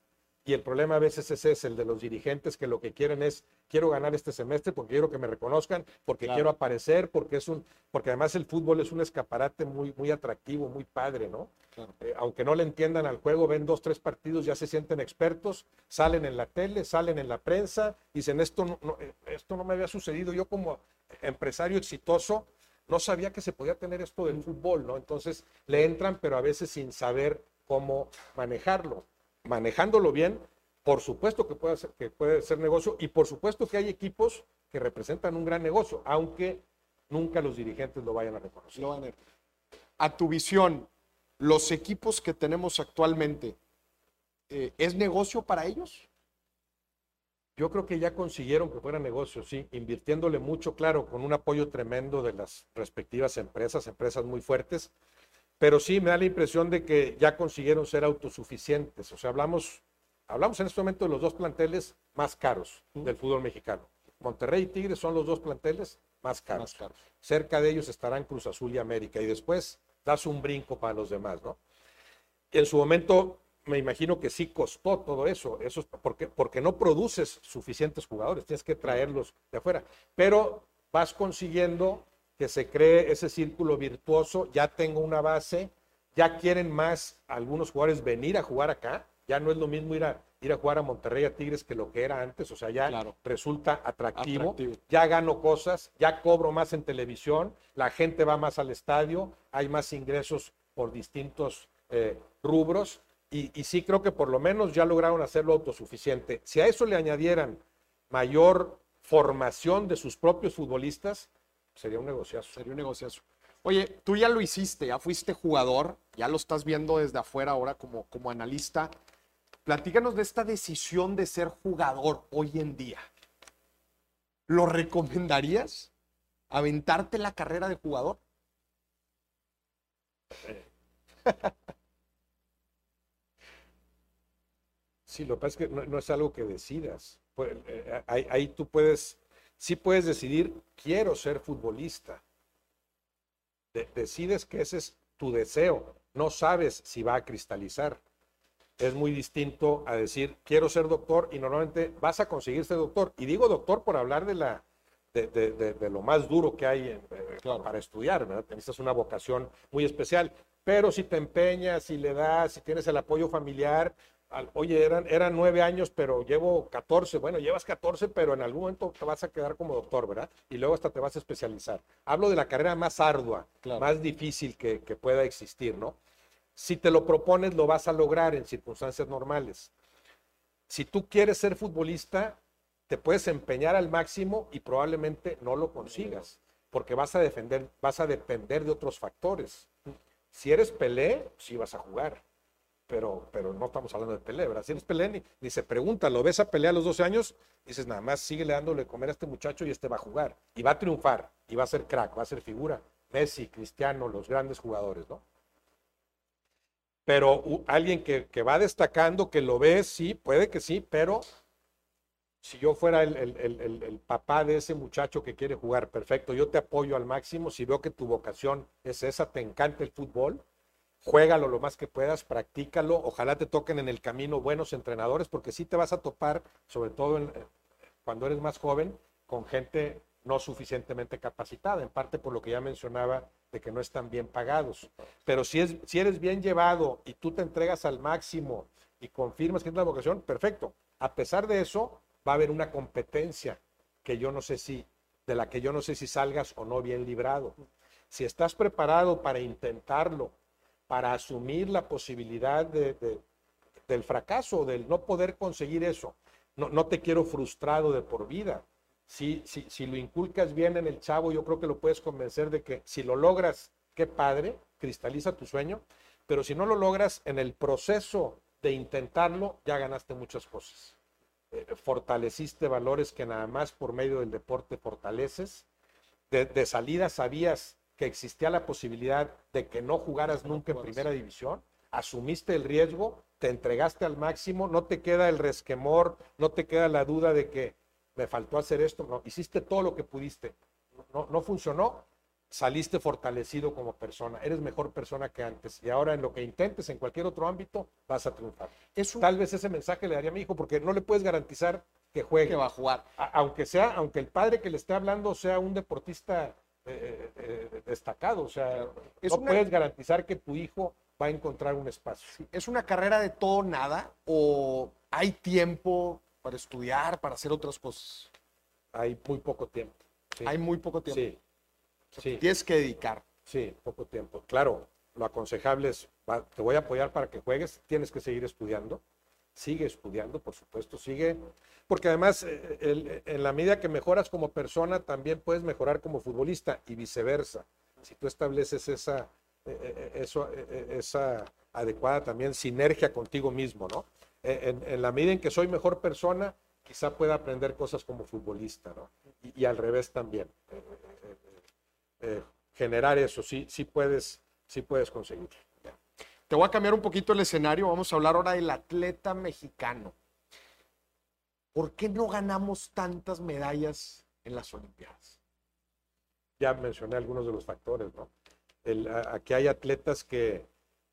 Y el problema a veces ese es el de los dirigentes que lo que quieren es, quiero ganar este semestre porque quiero que me reconozcan, porque Claro. quiero aparecer, porque es un, porque además el fútbol es un escaparate muy, muy atractivo, muy padre, ¿no? Claro. Eh, aunque no le entiendan al juego, ven dos, tres partidos, ya se sienten expertos, salen en la tele, salen en la prensa, dicen esto no, no, eh, esto no me había sucedido. Yo como empresario exitoso no sabía que se podía tener esto del fútbol, ¿no? Entonces le entran, pero a veces sin saber cómo manejarlo manejándolo bien, por supuesto que puede, ser, que puede ser negocio y por supuesto que hay equipos que representan un gran negocio, aunque nunca los dirigentes lo vayan a reconocer. A tu visión, los equipos que tenemos actualmente, eh, ¿es negocio para ellos? Yo creo que ya consiguieron que fuera negocio, sí, invirtiéndole mucho, claro, con un apoyo tremendo de las respectivas empresas, empresas muy fuertes, pero sí me da la impresión de que ya consiguieron ser autosuficientes. O sea, hablamos, hablamos en este momento de los dos planteles más caros del fútbol mexicano. Monterrey y Tigres son los dos planteles más caros. Más caros. Cerca de ellos estarán Cruz Azul y América. Y después das un brinco para los demás, ¿no? En su momento me imagino que sí costó todo eso. Eso es porque, porque no produces suficientes jugadores, tienes que traerlos de afuera. Pero vas consiguiendo que se cree ese círculo virtuoso, ya tengo una base, ya quieren más algunos jugadores venir a jugar acá, ya no es lo mismo ir a, ir a jugar a Monterrey, a Tigres que lo que era antes, o sea, ya Claro. resulta atractivo, Atractivo. ya gano cosas, ya cobro más en televisión, la gente va más al estadio, hay más ingresos por distintos eh, rubros y, y sí creo que por lo menos ya lograron hacerlo autosuficiente. Si a eso le añadieran mayor formación de sus propios futbolistas, sería un negociazo. Sería un negociazo. Oye, tú ya lo hiciste, ya fuiste jugador, ya lo estás viendo desde afuera ahora como, como analista. Platícanos de esta decisión de ser jugador hoy en día. ¿Lo recomendarías? ¿Aventarte la carrera de jugador? Sí, lo que pasa es que no, no es algo que decidas. Pues, eh, ahí, ahí tú puedes, sí puedes decidir, quiero ser futbolista. De- decides que ese es tu deseo. No sabes si va a cristalizar. Es muy distinto a decir, quiero ser doctor y normalmente vas a conseguir ser doctor. Y digo doctor por hablar de la, de, de- de- de lo más duro que hay en- eh, para estudiar, ¿verdad? Necesitas una vocación muy especial. Pero si te empeñas, si le das, si tienes el apoyo familiar, al- oye, eran, eran nueve años, pero llevo 14. Bueno, llevas 14, pero en algún momento te vas a quedar como doctor, ¿verdad? Y luego hasta te vas a especializar. Hablo de la carrera más ardua, Claro. más difícil que, que pueda existir, ¿no? Si te lo propones, lo vas a lograr en circunstancias normales. Si tú quieres ser futbolista, te puedes empeñar al máximo y probablemente no lo consigas, porque vas a defender, vas a depender de otros factores. Si eres Pelé, sí vas a jugar, pero, pero no estamos hablando de Pelé, ¿verdad? Si eres Pelé, ni, ni se pregunta, lo ves a Pelé a los 12 años, dices nada más sigue dándole comer a este muchacho y este va a jugar, y va a triunfar, y va a ser crack, va a ser figura. Messi, Cristiano, los grandes jugadores, ¿no? Pero alguien que, que va destacando, que lo ves, sí, puede que sí, pero si yo fuera el- el- el- el papá de ese muchacho que quiere jugar, perfecto, yo te apoyo al máximo. Si veo que tu vocación es esa, te encanta el fútbol, juégalo lo más que puedas, practícalo. Ojalá te toquen en el camino buenos entrenadores, porque sí te vas a topar, sobre todo cuando eres más joven, con gente no suficientemente capacitada, en parte por lo que ya mencionaba de que no están bien pagados. Pero si, es, si eres bien llevado y tú te entregas al máximo y confirmas que es la vocación, perfecto. A pesar de eso, va a haber una competencia que yo no sé si, de la que yo no sé si salgas o no bien librado. Si estás preparado para intentarlo, para asumir la posibilidad de, de- del fracaso, del no poder conseguir eso, no, no te quiero frustrado de por vida. Si, si, si lo inculcas bien en el chavo, yo creo que lo puedes convencer de que si lo logras, qué padre, cristaliza tu sueño, pero si no lo logras, en el proceso de intentarlo, ya ganaste muchas cosas. Eh, fortaleciste valores que nada más por medio del deporte fortaleces. De, de salida sabías que existía la posibilidad de que no jugaras nunca en primera división, asumiste el riesgo, te entregaste al máximo, no te queda el resquemor, no te queda la duda de que me faltó hacer esto, no, hiciste todo lo que pudiste, no, no funcionó, saliste fortalecido como persona, eres mejor persona que antes y ahora en lo que intentes en cualquier otro ámbito vas a triunfar. Tal vez ese mensaje le daría a mi hijo porque no le puedes garantizar que juegue. que va a jugar. A- aunque sea, aunque el padre que le esté hablando sea un deportista eh, eh, destacado, o sea, Es no una- puedes garantizar que tu hijo va a encontrar un espacio. ¿Es una carrera de todo nada o hay tiempo para estudiar, para hacer otras cosas? Hay muy poco tiempo. Sí, Hay muy poco tiempo. sí, sí, Tienes que dedicar. sí, poco tiempo. Claro, lo aconsejable es, te voy a apoyar para que juegues, tienes que seguir estudiando, sigue estudiando, por supuesto, sigue, porque además eh, en la medida que mejoras como persona, también puedes mejorar como futbolista y viceversa. Si tú estableces esa, eh, eh, eso, esa adecuada también sinergia contigo mismo, ¿no? En, la medida en que soy mejor persona, quizá pueda aprender cosas como futbolista, ¿no? Y, al revés también. Generar eso, sí, sí puedes, sí puedes conseguirlo. Te voy a cambiar un poquito el escenario. Vamos a hablar ahora del atleta mexicano. ¿Por qué no ganamos tantas medallas en las Olimpiadas? ya mencioné algunos de los factores, ¿no? Aquí hay atletas que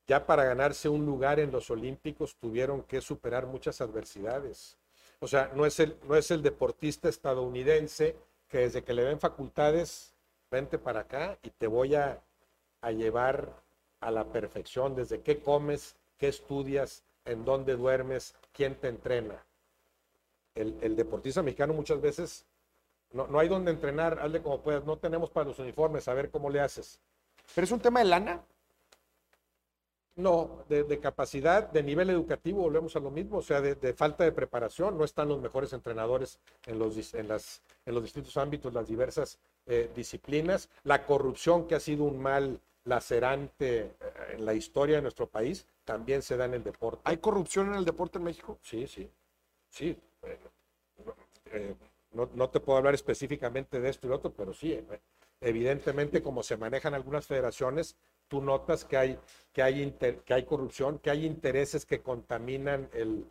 ya para ganarse un lugar en los Olímpicos tuvieron que superar muchas adversidades. O sea, no es el, no es el deportista estadounidense que desde que le ven facultades, vente para acá y te voy a, a llevar a la perfección, desde qué comes, qué estudias, en dónde duermes, quién te entrena. El, el deportista mexicano muchas veces no, no hay donde entrenar, hazle como puedas, no tenemos para los uniformes, a ver cómo le haces. ¿Pero es un tema de lana? No, de, de capacidad, de nivel educativo, volvemos a lo mismo, o sea, de, de falta de preparación, no están los mejores entrenadores en los, en las, en los distintos ámbitos, las diversas eh, disciplinas, la corrupción que ha sido un mal lacerante eh, en la historia de nuestro país, también se da en el deporte. ¿Hay corrupción en el deporte en México? Sí, sí, sí. eh, eh, no, no te puedo hablar específicamente de esto y lo otro, pero sí, eh, evidentemente como se manejan algunas federaciones, tú notas que hay, que hay, inter- que hay corrupción, que hay intereses que contaminan el,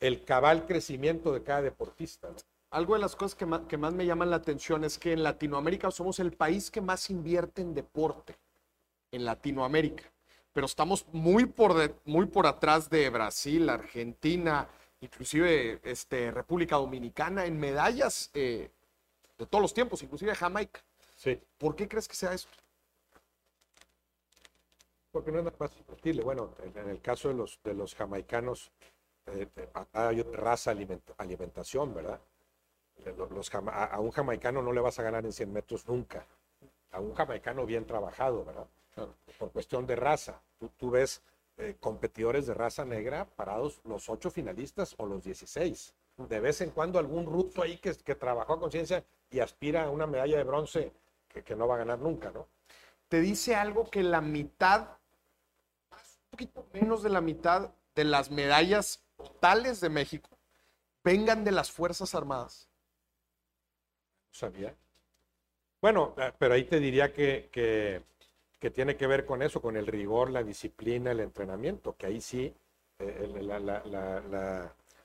el cabal crecimiento de cada deportista. ¿no? Algo de las cosas que más, que más me llaman la atención es que en Latinoamérica somos el país que más invierte en deporte. En Latinoamérica. Pero estamos muy por, de- muy por atrás de Brasil, Argentina, inclusive este, República Dominicana en medallas eh, de todos los tiempos, inclusive Jamaica. Sí. ¿Por qué crees que sea esto? Porque no es nada más invertirle. Bueno, en, el caso de los, de los jamaicanos, eh, eh, acá hay raza aliment- alimentación, ¿verdad? Eh, lo- Los, jama- a, a un jamaicano no le vas a ganar en 100 metros nunca. A un jamaicano bien trabajado, ¿verdad? Por cuestión de raza. Tú, tú ves eh, competidores de raza negra parados los ocho finalistas o los 16. De vez en cuando algún ruso ahí que, que trabajó a conciencia y aspira a una medalla de bronce que, que no va a ganar nunca, ¿no? Te dice algo que la mitad, un poquito menos de la mitad de las medallas totales de México vengan de las Fuerzas Armadas. No sabía. Bueno, eh, pero ahí te diría que, que, que tiene que ver con eso, con el rigor, la disciplina, el entrenamiento, que ahí sí eh,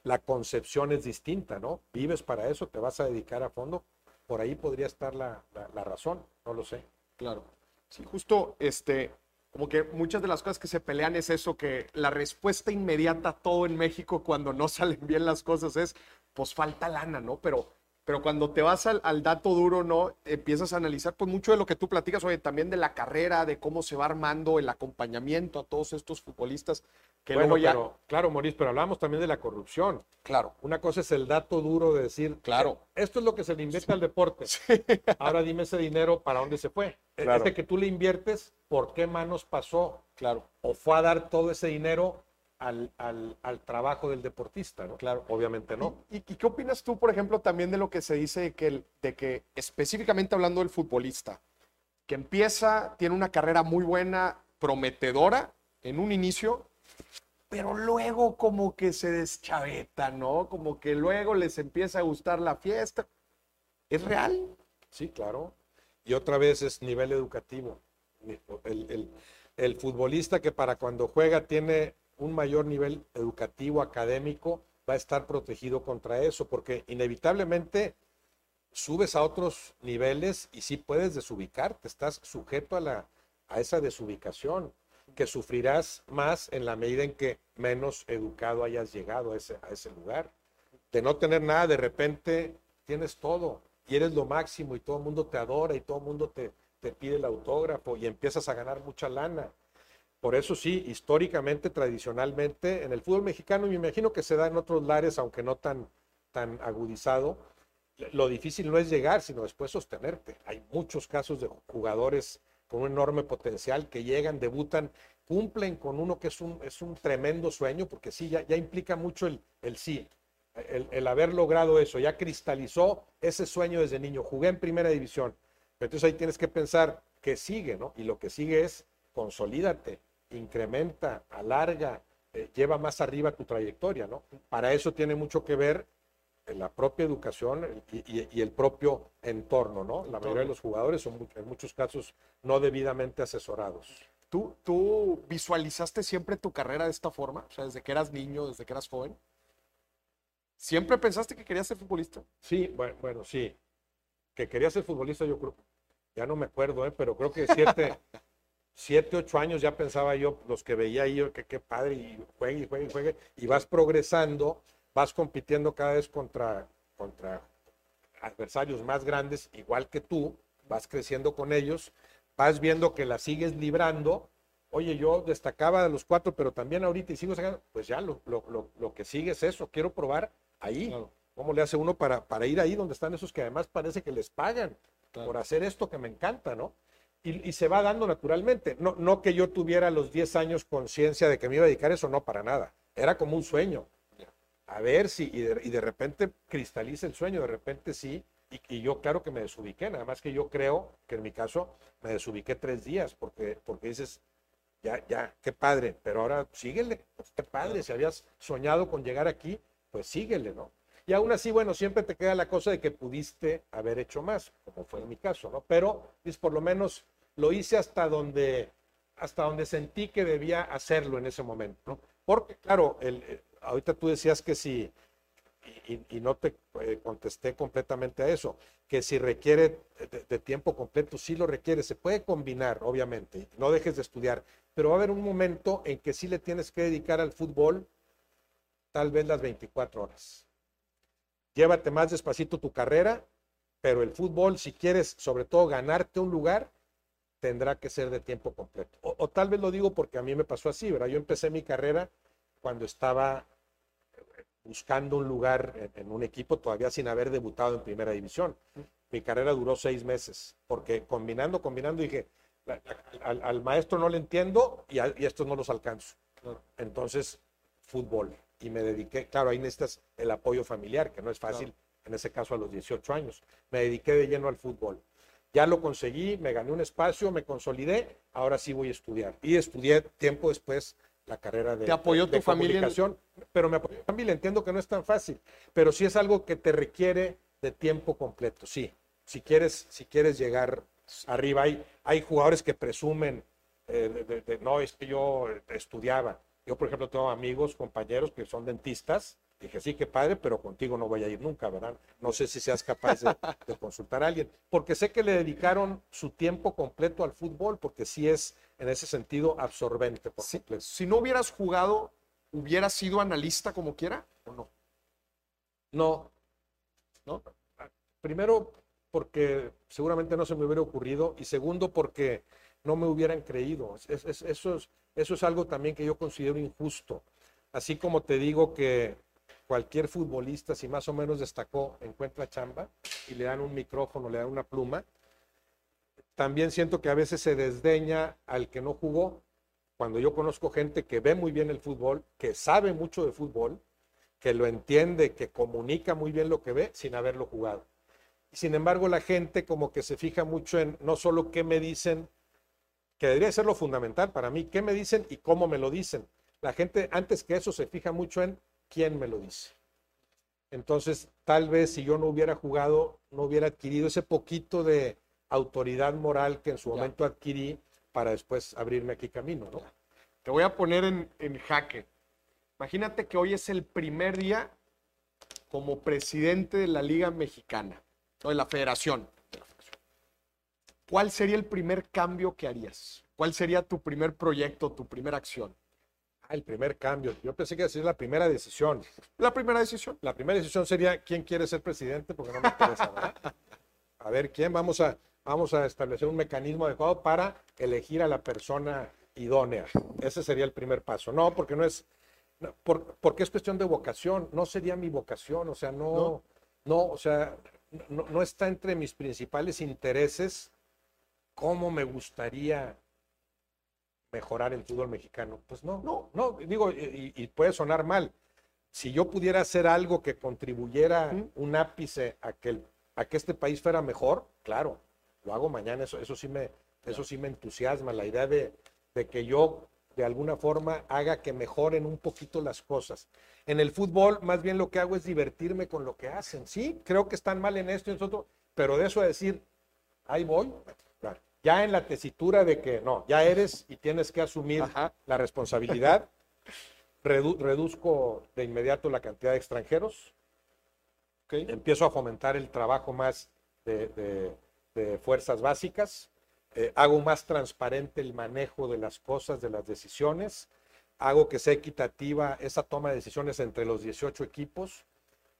la, concepción es distinta, ¿no? Vives para eso, te vas a dedicar a fondo, por ahí podría estar la razón, no lo sé. Claro. Sí, justo, este, como que muchas de las cosas que se pelean es eso, que la respuesta inmediata a todo en México cuando no salen bien las cosas es, pues falta lana, ¿no? Pero, pero cuando te vas al, al dato duro, ¿no? Empiezas a analizar, pues mucho de lo que tú platicas, oye, también de la carrera, de cómo se va armando el acompañamiento a todos estos futbolistas, que Bueno, luego ya... pero, claro, Maurice, pero hablamos también de la corrupción. Claro, Una cosa es el dato duro de decir, Claro. esto es lo que se le invierte al deporte. Ahora dime ese dinero para dónde se fue. Claro. Este que tú le inviertes, ¿por qué manos pasó? claro. ¿O fue a dar todo ese dinero al, al- al trabajo del deportista? ¿no? Claro. Obviamente no. ¿Y, y qué opinas tú, por ejemplo, también de lo que se dice de que, el- de que específicamente hablando del futbolista, que empieza, tiene una carrera muy buena, prometedora en un inicio, pero luego como que se deschaveta, ¿no? Como que luego les empieza a gustar la fiesta. ¿Es real? Sí, claro. Y otra vez es nivel educativo. El, el- el futbolista que para cuando juega tiene un mayor nivel educativo, académico, va a estar protegido contra eso, porque inevitablemente subes a otros niveles y sí puedes desubicarte, estás sujeto a, la, a esa desubicación, que sufrirás más en la medida en que menos educado hayas llegado a ese, a ese lugar. De no tener nada, de repente tienes todo y eres lo máximo y todo el mundo te adora y todo el mundo te, te pide el autógrafo y empiezas a ganar mucha lana. Por eso sí, históricamente, tradicionalmente, en el fútbol mexicano, y me imagino que se da en otros lares, aunque no tan, tan agudizado, lo difícil no es llegar, sino después sostenerte. Hay muchos casos de jugadores con un enorme potencial que llegan, debutan, cumplen con uno que es un, es un tremendo sueño, porque sí, ya, ya implica mucho el, el sí, el, el haber logrado eso, ya cristalizó ese sueño desde niño, jugué en primera división. Entonces ahí tienes que pensar que sigue, ¿no? Y lo que sigue es consolídate, incrementa, alarga, eh, lleva más arriba tu trayectoria, ¿no? Para eso tiene mucho que ver la propia educación y, y- y el propio entorno, ¿no? La mayoría de los jugadores son en muchos casos no debidamente asesorados. ¿Tú, ¿Tú visualizaste siempre tu carrera de esta forma? O sea, desde que eras niño, desde que eras joven. ¿Siempre pensaste que querías ser futbolista? Sí, bueno, bueno, sí. Que quería ser futbolista, yo creo, ya no me acuerdo, ¿eh? pero creo que siete, siete, ocho años ya pensaba yo, los que veía ahí, yo, que qué padre, y juegue, y juegue, y juegue, y vas progresando, vas compitiendo cada vez contra, contra adversarios más grandes, igual que tú, vas creciendo con ellos, vas viendo que la sigues librando. Oye, yo destacaba de los cuatro, pero también ahorita y sigo sacando, pues ya lo, lo, lo, lo que sigue es eso, quiero probar ahí. Claro. ¿Cómo le hace uno para, para ir ahí donde están esos que además parece que les pagan Claro. por hacer esto que me encanta, ¿no? Y, se va dando naturalmente. No, no que yo tuviera a los 10 años conciencia de que me iba a dedicar eso, no, para nada. Era como un sueño. A ver si, y de, y de repente cristaliza el sueño, de repente sí. Y, y yo claro que me desubiqué, nada más que yo creo que en mi caso me desubiqué tres días, porque, porque dices, ya, ya, qué padre, pero ahora síguele, pues, qué padre, si habías soñado con llegar aquí, pues síguele, ¿no? Y aún así, bueno, siempre te queda la cosa de que pudiste haber hecho más, como fue en mi caso, ¿no? Pero, dices, por lo menos lo hice hasta donde, hasta donde sentí que debía hacerlo en ese momento, ¿no? Porque, claro, el, eh, ahorita tú decías que si, y, no te eh, contesté completamente a eso, que si requiere de, de tiempo completo, sí lo requiere, se puede combinar, obviamente, no dejes de estudiar, pero va a haber un momento en que sí le tienes que dedicar al fútbol tal vez las 24 horas. Llévate más despacito tu carrera, Pero el fútbol, si quieres sobre todo ganarte un lugar, tendrá que ser de tiempo completo. O, o tal vez lo digo porque a mí me pasó así, ¿verdad? Yo empecé mi carrera cuando estaba buscando un lugar en, en, un equipo todavía sin haber debutado en primera división. Mi carrera duró seis meses, porque combinando, combinando, dije, la, la, al, al, maestro no le entiendo y, a, y estos no los alcanzo. Entonces, fútbol. Y me dediqué, claro, ahí necesitas el apoyo familiar, que no es fácil, claro. en ese caso a los 18 años. Me dediqué de lleno al fútbol. Ya lo conseguí, me gané un espacio, me consolidé, ahora sí voy a estudiar. Y estudié tiempo después la carrera de, ¿Te apoyó de, de tu familia? pero me apoyó mi familia. Entiendo que no es tan fácil, pero sí es algo que te requiere de tiempo completo, sí. Si quieres, si quieres llegar arriba, hay, hay jugadores que presumen, eh, de, de, no, es que yo estudiaba. Yo, por ejemplo, tengo amigos, compañeros que son dentistas. Dije, sí, qué padre, pero contigo no voy a ir nunca, ¿verdad? No sé si seas capaz de, de consultar a alguien, porque sé que le dedicaron su tiempo completo al fútbol, porque sí es, en ese sentido, absorbente. Por si, si no hubieras jugado, ¿hubieras sido analista como quiera o no? No. ¿No? Primero, porque seguramente no se me hubiera ocurrido, y segundo, porque no me hubieran creído. Es, es, eso, es, eso es algo también que yo considero injusto. Así como te digo que cualquier futbolista, si más o menos destacó, encuentra chamba y le dan un micrófono, le dan una pluma, también siento que a veces se desdeña al que no jugó. Cuando yo conozco gente que ve muy bien el fútbol, que sabe mucho de fútbol, que lo entiende, que comunica muy bien lo que ve sin haberlo jugado. Sin embargo, la gente como que se fija mucho en no solo qué me dicen, que debería ser lo fundamental para mí, qué me dicen y cómo me lo dicen. La gente antes que eso se fija mucho en quién me lo dice. Entonces, tal vez si yo no hubiera jugado, no hubiera adquirido ese poquito de autoridad moral que en su momento ya. adquirí para después abrirme aquí camino, ¿no? Te voy a poner en, en jaque. Imagínate que hoy es el primer día como presidente de la Liga Mexicana, o de la Federación. ¿Cuál sería el primer cambio que harías? ¿Cuál sería tu primer proyecto, tu primera acción? Ah, el primer cambio. Yo pensé que sería la primera decisión. ¿La primera decisión? La primera decisión sería quién quiere ser presidente, porque no me interesa, ¿verdad? A ver, ¿quién? Vamos a, vamos a establecer un mecanismo adecuado para elegir a la persona idónea. Ese sería el primer paso. No, porque no es, no, por, porque es cuestión de vocación. No sería mi vocación, o sea, no, no, no o sea, no, no está entre mis principales intereses cómo me gustaría mejorar el fútbol mexicano. Pues no, no, no, digo, y, y puede sonar mal. Si yo pudiera hacer algo que contribuyera ¿Mm? un ápice a que, el, a que este país fuera mejor, claro, lo hago mañana, eso, eso, sí, me, eso sí me entusiasma, la idea de, de que yo de alguna forma haga que mejoren un poquito las cosas. En el fútbol, más bien lo que hago es divertirme con lo que hacen. Sí, creo que están mal en esto y en eso, pero de eso a decir, ahí voy, claro. Ya en la tesitura de que no, ya eres y tienes que asumir Ajá. la responsabilidad, redu reduzco de inmediato la cantidad de extranjeros, okay. empiezo a fomentar el trabajo más de, de, de fuerzas básicas, eh, hago más transparente el manejo de las cosas, de las decisiones, hago que sea equitativa esa toma de decisiones entre los 18 equipos,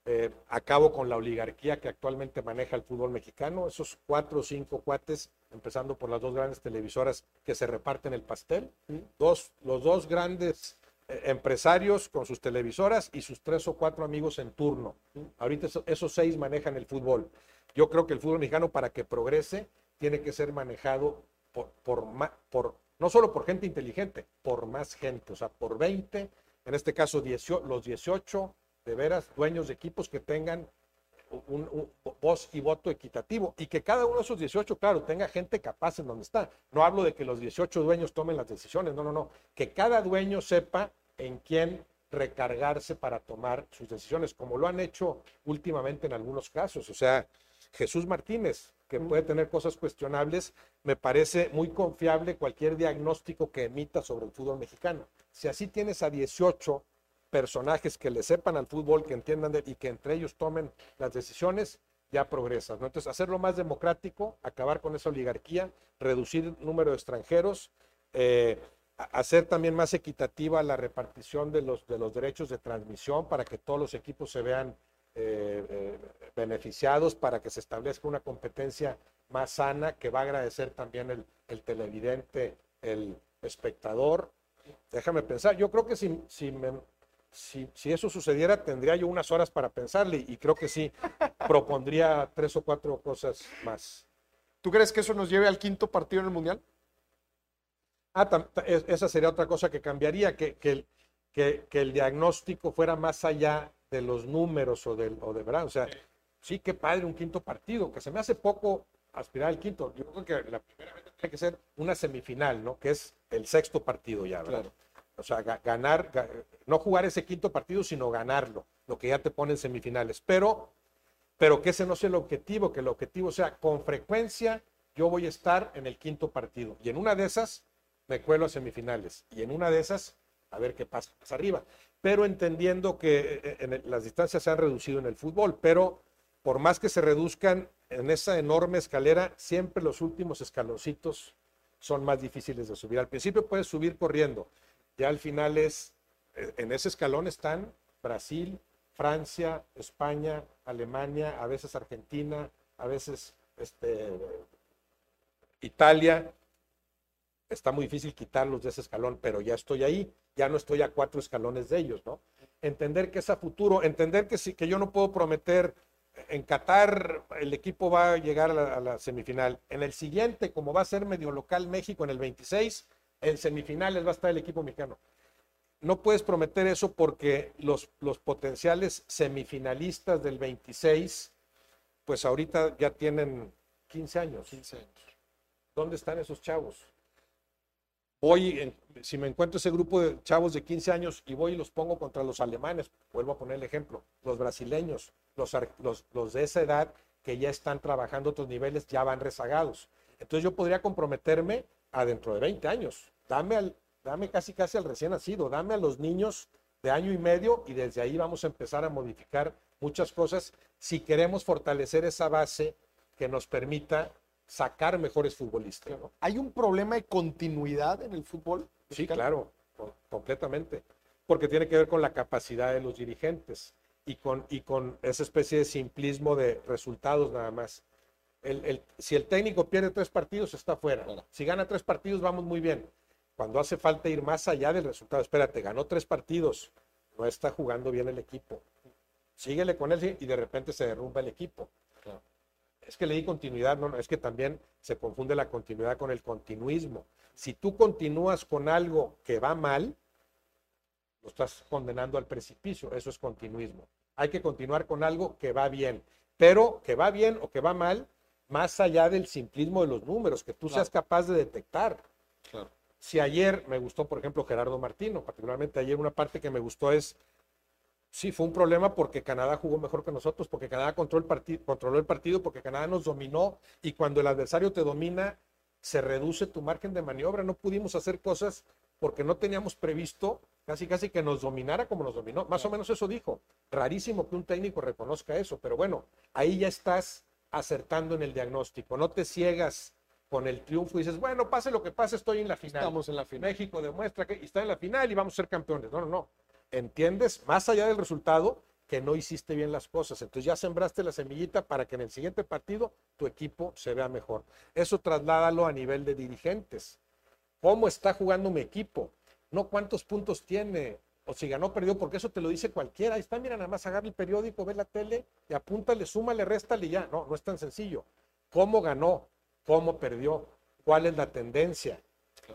eh, acabo con la oligarquía que actualmente maneja el fútbol mexicano, esos cuatro o cinco cuates, empezando por las dos grandes televisoras que se reparten el pastel, dos, los dos grandes eh, empresarios con sus televisoras y sus tres o cuatro amigos en turno. Ahorita eso, esos seis manejan el fútbol. Yo creo que el fútbol mexicano para que progrese tiene que ser manejado por, por, por, no solo por gente inteligente, por más gente, o sea, por 20, en este caso 18, los 18 de veras dueños de equipos que tengan un, un, voz y voto equitativo y que cada uno de esos 18, claro, tenga gente capaz en donde está. No hablo de que los 18 dueños tomen las decisiones, no, no, no, que cada dueño sepa en quién recargarse para tomar sus decisiones, como lo han hecho últimamente en algunos casos. O sea, Jesús Martínez, que puede tener cosas cuestionables, me parece muy confiable cualquier diagnóstico que emita sobre el fútbol mexicano. Si así tienes a 18 personajes que le sepan al fútbol, que entiendan y que entre ellos tomen las decisiones, ya progresas. Entonces, hacerlo más democrático, acabar con esa oligarquía, reducir el número de extranjeros, eh, hacer también más equitativa la repartición de los, de los derechos de transmisión para que todos los equipos se vean eh, eh, beneficiados para que se establezca una competencia más sana que va a agradecer también el, el televidente, el espectador. Déjame pensar, yo creo que si, si, me- si, si eso sucediera tendría yo unas horas para pensarle y creo que sí, propondría tres o cuatro cosas más. ¿Tú crees que eso nos lleve al quinto partido en el Mundial? Ah, tam- ta- es- esa sería otra cosa que cambiaría, que, que, el, que, que el diagnóstico fuera más allá de los números o, del, o de verdad. O sea, sí, qué padre un quinto partido, que se me hace poco aspirar al quinto. Yo creo que la primera vez tiene que ser una semifinal, ¿no? Que es el sexto partido ya, ¿verdad? Claro. O sea, ga- ganar, ga- no jugar ese quinto partido, sino ganarlo, lo que ya te pone en semifinales. Pero, pero que ese no sea el objetivo, que el objetivo sea con frecuencia yo voy a estar en el quinto partido. Y en una de esas me cuelo a semifinales. Y en una de esas, a ver qué pasa arriba. Pero entendiendo que eh, el- las distancias se han reducido en el fútbol, pero por más que se reduzcan en esa enorme escalera, siempre los últimos escaloncitos son más difíciles de subir. Al principio puedes subir corriendo, ya al final es, eh, en ese escalón están Brasil, Francia, España, Alemania, a veces Argentina, a veces este, Italia. Está muy difícil quitarlos de ese escalón, pero ya estoy ahí, ya no estoy a cuatro escalones de ellos, ¿no? Entender que es a futuro, entender que, sí, que yo no puedo prometer en Qatar el equipo va a llegar a la, a la semifinal. En el siguiente, como va a ser medio local México en el 26, en semifinales va a estar el equipo mexicano. No puedes prometer eso porque los, los potenciales semifinalistas del 26, pues ahorita ya tienen 15 años. 15 años. ¿Dónde están esos chavos? Voy, si me encuentro ese grupo de chavos de 15 años y voy y los pongo contra los alemanes, vuelvo a poner el ejemplo, los brasileños, los, los, los de esa edad que ya están trabajando otros niveles, ya van rezagados. Entonces yo podría comprometerme a dentro de 20 años. Dame, al, dame casi casi al recién nacido, dame a los niños de año y medio y desde ahí vamos a empezar a modificar muchas cosas si queremos fortalecer esa base que nos permita sacar mejores futbolistas. ¿no? ¿Hay un problema de continuidad en el fútbol? Sí, claro, co- completamente. Porque tiene que ver con la capacidad de los dirigentes y con, y con esa especie de simplismo de resultados nada más. El- el- si el técnico pierde tres partidos, está fuera. Si gana tres partidos, vamos muy bien. Cuando hace falta ir más allá del resultado, espérate, ganó tres partidos, no está jugando bien el equipo. Síguele con él y de repente se derrumba el equipo. Claro. Es que le di continuidad, no, no, es que también se confunde la continuidad con el continuismo. Si tú continúas con algo que va mal, lo estás condenando al precipicio, eso es continuismo. Hay que continuar con algo que va bien, pero que va bien o que va mal, más allá del simplismo de los números, que tú Claro. seas capaz de detectar. Claro. Si ayer me gustó, por ejemplo, Gerardo Martino, particularmente ayer una parte que me gustó es, sí, fue un problema porque Canadá jugó mejor que nosotros, porque Canadá controló el, partido, controló el partido, porque Canadá nos dominó y cuando el adversario te domina, se reduce tu margen de maniobra. No pudimos hacer cosas porque no teníamos previsto casi casi que nos dominara como nos dominó. Más o menos eso dijo. Rarísimo que un técnico reconozca eso, pero bueno, ahí ya estás acertando en el diagnóstico. No te ciegas con el triunfo y dices, bueno, pase lo que pase, estoy en la final. Estamos en la final. México demuestra que está en la final y vamos a ser campeones. No, no, no. Entiendes, más allá del resultado, que no hiciste bien las cosas. Entonces ya sembraste la semillita para que en el siguiente partido tu equipo se vea mejor. Eso trasládalo a nivel de dirigentes. ¿Cómo está jugando mi equipo? No cuántos puntos tiene o si ganó o perdió, porque eso te lo dice cualquiera. Ahí está, mira, nada más agarra el periódico, ve la tele y apúntale, súmale, réstale y ya. No, no es tan sencillo. ¿Cómo ganó? ¿Cómo perdió? ¿Cuál es la tendencia?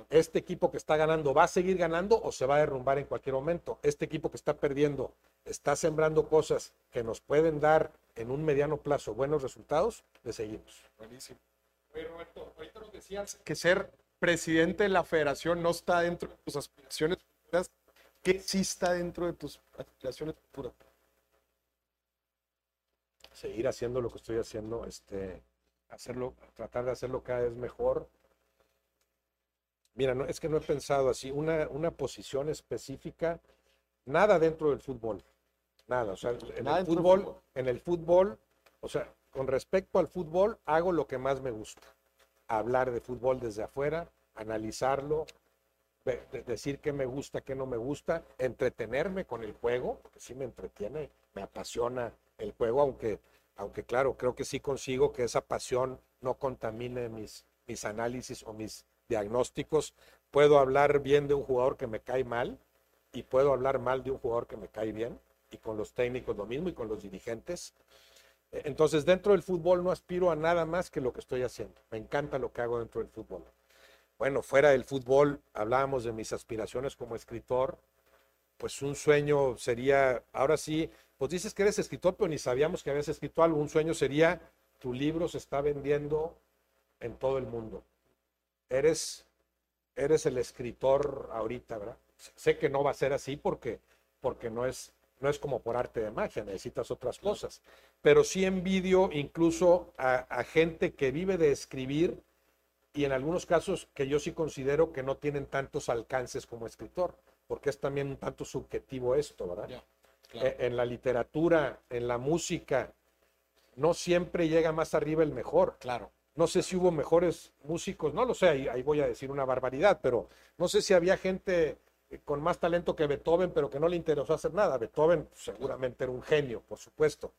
Este equipo que está ganando, ¿va a seguir ganando o se va a derrumbar en cualquier momento? Este equipo que está perdiendo, ¿está sembrando cosas que nos pueden dar en un mediano plazo buenos resultados? Le seguimos. Buenísimo. Oye, Roberto, ahorita nos decías que ser presidente de la federación no está dentro de tus aspiraciones futuras. ¿Qué sí está dentro de tus aspiraciones futuras? seguir haciendo lo que estoy haciendo, este, hacerlo, tratar de hacerlo cada vez mejor. Mira, no, es que no he pensado así, una, una posición específica, nada dentro del fútbol, nada, o sea, en Nada el fútbol, fútbol. en el fútbol, o sea, con respecto al fútbol, hago lo que más me gusta, hablar de fútbol desde afuera, analizarlo, decir qué me gusta, qué no me gusta, entretenerme con el juego, porque sí me entretiene, me apasiona el juego, aunque aunque claro, creo que sí consigo que esa pasión no contamine mis, mis análisis o mis diagnósticos. Puedo hablar bien de un jugador que me cae mal y puedo hablar mal de un jugador que me cae bien y con los técnicos lo mismo y con los dirigentes. Entonces, dentro del fútbol no aspiro a nada más que lo que estoy haciendo. Me encanta lo que hago dentro del fútbol. Bueno, fuera del fútbol, hablábamos de mis aspiraciones como escritor. Pues un sueño sería, ahora sí, pues dices que eres escritor, pero ni sabíamos que habías escrito algo. Un sueño sería, tu libro se está vendiendo en todo el mundo. Eres, eres el escritor ahorita, ¿verdad? Sé que no va a ser así porque, porque no es no es como por arte de magia, necesitas otras cosas. Pero sí envidio incluso a, gente que vive de escribir y en algunos casos que yo sí considero que no tienen tantos alcances como escritor, porque es también un tanto subjetivo esto, ¿verdad? E, en la literatura, en la música, no siempre llega más arriba el mejor. Claro. No sé si hubo mejores músicos, no lo sé, ahí voy a decir una barbaridad, pero no sé si había gente con más talento que Beethoven, pero que no le interesó hacer nada. Beethoven seguramente era un genio, por supuesto.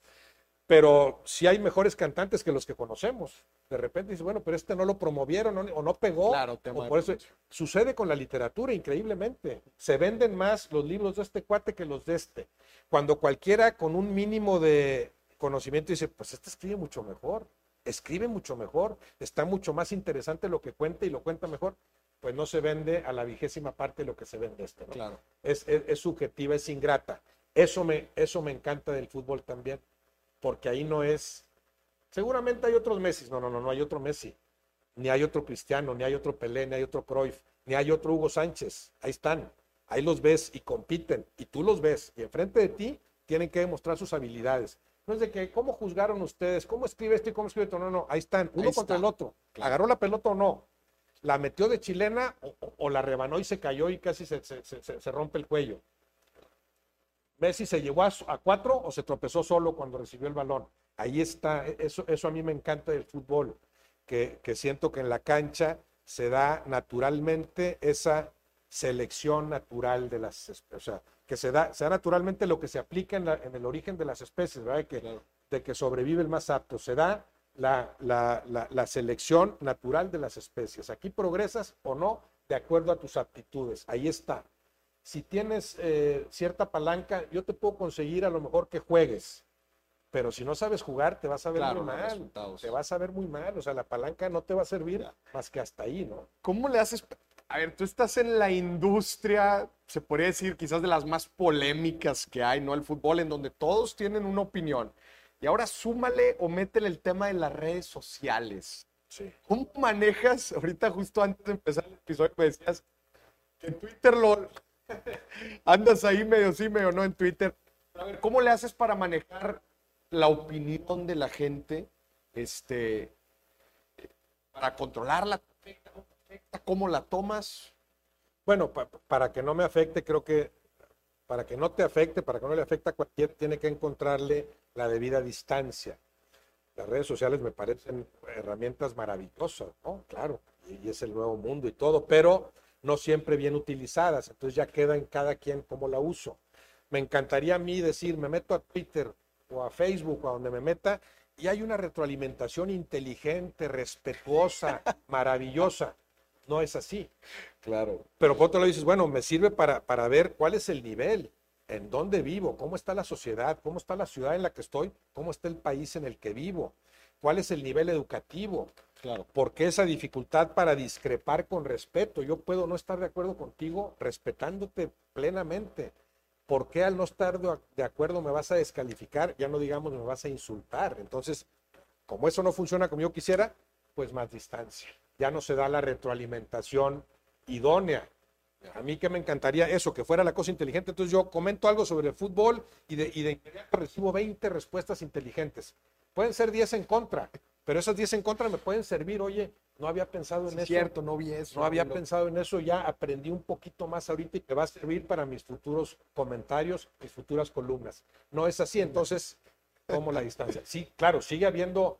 Pero si hay mejores cantantes que los que conocemos. De repente dice, bueno, pero este no lo promovieron o no pegó. Claro, por eso sucede con la literatura increíblemente. Se venden más los libros de este cuate que los de este. Cuando cualquiera con un mínimo de conocimiento dice, pues este escribe mucho mejor, escribe mucho mejor, está mucho más interesante lo que cuenta y lo cuenta mejor pues no se vende a la vigésima parte de lo que se vende este. Claro. Es, es, subjetiva, es ingrata. Eso me, eso me encanta del fútbol también, porque ahí no es. Seguramente hay otros Messi. No, no, no, no hay otro Messi. Ni hay otro Cristiano, ni hay otro Pelé, ni hay otro Cruyff, ni hay otro Hugo Sánchez. Ahí están. Ahí los ves y compiten. Y tú los ves. Y enfrente de ti tienen que demostrar sus habilidades. No es de que, ¿cómo juzgaron ustedes? ¿Cómo escribe esto y cómo escribe esto? No, no, ahí están, uno contra el otro. ¿Agarró la pelota o no? la metió de chilena o, la rebanó y se cayó y casi se, rompe el cuello. Messi se llevó a, cuatro o se tropezó solo cuando recibió el balón. Ahí está, e, eso, eso a mí me encanta del fútbol, que, siento que en la cancha se da naturalmente esa selección natural de las especies, o sea, que se da, se naturalmente lo que se aplica en, el origen de las especies, ¿verdad? Que, De que sobrevive el más apto, se da la, la, selección natural de las especies. Aquí progresas o no de acuerdo a tus aptitudes. Ahí está. Si tienes eh, cierta palanca, yo te puedo conseguir a lo mejor que juegues, pero si no sabes jugar, te vas a ver muy mal. Te vas a ver muy mal. O sea, la palanca no te va a servir más que hasta ahí, ¿no? ¿Cómo le haces? A ver, tú estás en la industria, se podría decir, quizás de las más polémicas que hay, ¿no? El fútbol, en donde todos tienen una opinión. Y ahora súmale o métele el tema de las redes sociales. ¿Cómo manejas? Ahorita justo antes de empezar el episodio me decías que en Twitter lo andas ahí medio sí, medio no en Twitter. A ver, ¿cómo le haces para manejar la opinión de la gente? Este, para controlarla, ¿cómo la tomas? Bueno, para que no me afecte, creo que para que no te afecte, para que no le afecte a cualquier, tiene que encontrarle la debida distancia. Las redes sociales me parecen herramientas maravillosas, ¿no? Claro, y, es el nuevo mundo y todo, pero no siempre bien utilizadas, entonces ya queda en cada quien cómo la uso. Me encantaría a mí decir, me meto a Twitter o a Facebook o a donde me meta y hay una retroalimentación inteligente, respetuosa, maravillosa. No es así. Claro. Pero por otro lado dices, bueno, me sirve para, para ver cuál es el nivel, en dónde vivo, cómo está la sociedad, cómo está la ciudad en la que estoy, cómo está el país en el que vivo, cuál es el nivel educativo. Claro. ¿Por qué esa dificultad para discrepar con respeto? Yo puedo no estar de acuerdo contigo respetándote plenamente. ¿Por qué al no estar de acuerdo me vas a descalificar? Ya no digamos me vas a insultar. Entonces, como eso no funciona como yo quisiera, pues más distancia. Ya no se da la retroalimentación idónea. A mí que me encantaría eso, que fuera la cosa inteligente. Entonces yo comento algo sobre el fútbol y de, y de inmediato recibo 20 respuestas inteligentes. Pueden ser 10 en contra, pero esas 10 en contra me pueden servir. Oye, no había pensado en eso. Cierto, no vi eso. No había pensado en eso, ya aprendí un poquito más ahorita y te va a servir para mis futuros comentarios, mis futuras columnas. No es así, entonces, ¿cómo la distancia? Sí, claro, sigue habiendo